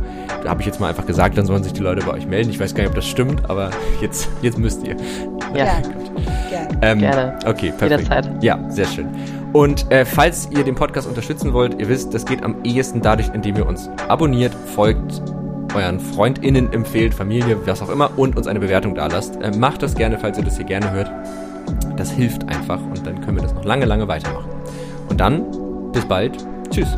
Da habe ich jetzt mal einfach gesagt, dann sollen sich die Leute bei euch melden. Ich weiß gar nicht, ob das stimmt, aber jetzt, jetzt müsst ihr. Ja, Gerne. Ähm, Gerne. Okay, perfekt. Jederzeit. Ja, sehr schön. Und äh, falls ihr den Podcast unterstützen wollt, ihr wisst, das geht am ehesten dadurch, indem ihr uns abonniert, folgt, euren FreundInnen empfehlt, Familie, was auch immer, und uns eine Bewertung da lasst. Äh, macht das gerne, falls ihr das hier gerne hört. Das hilft einfach und dann können wir das noch lange, lange weitermachen. Und dann, bis bald. Tschüss.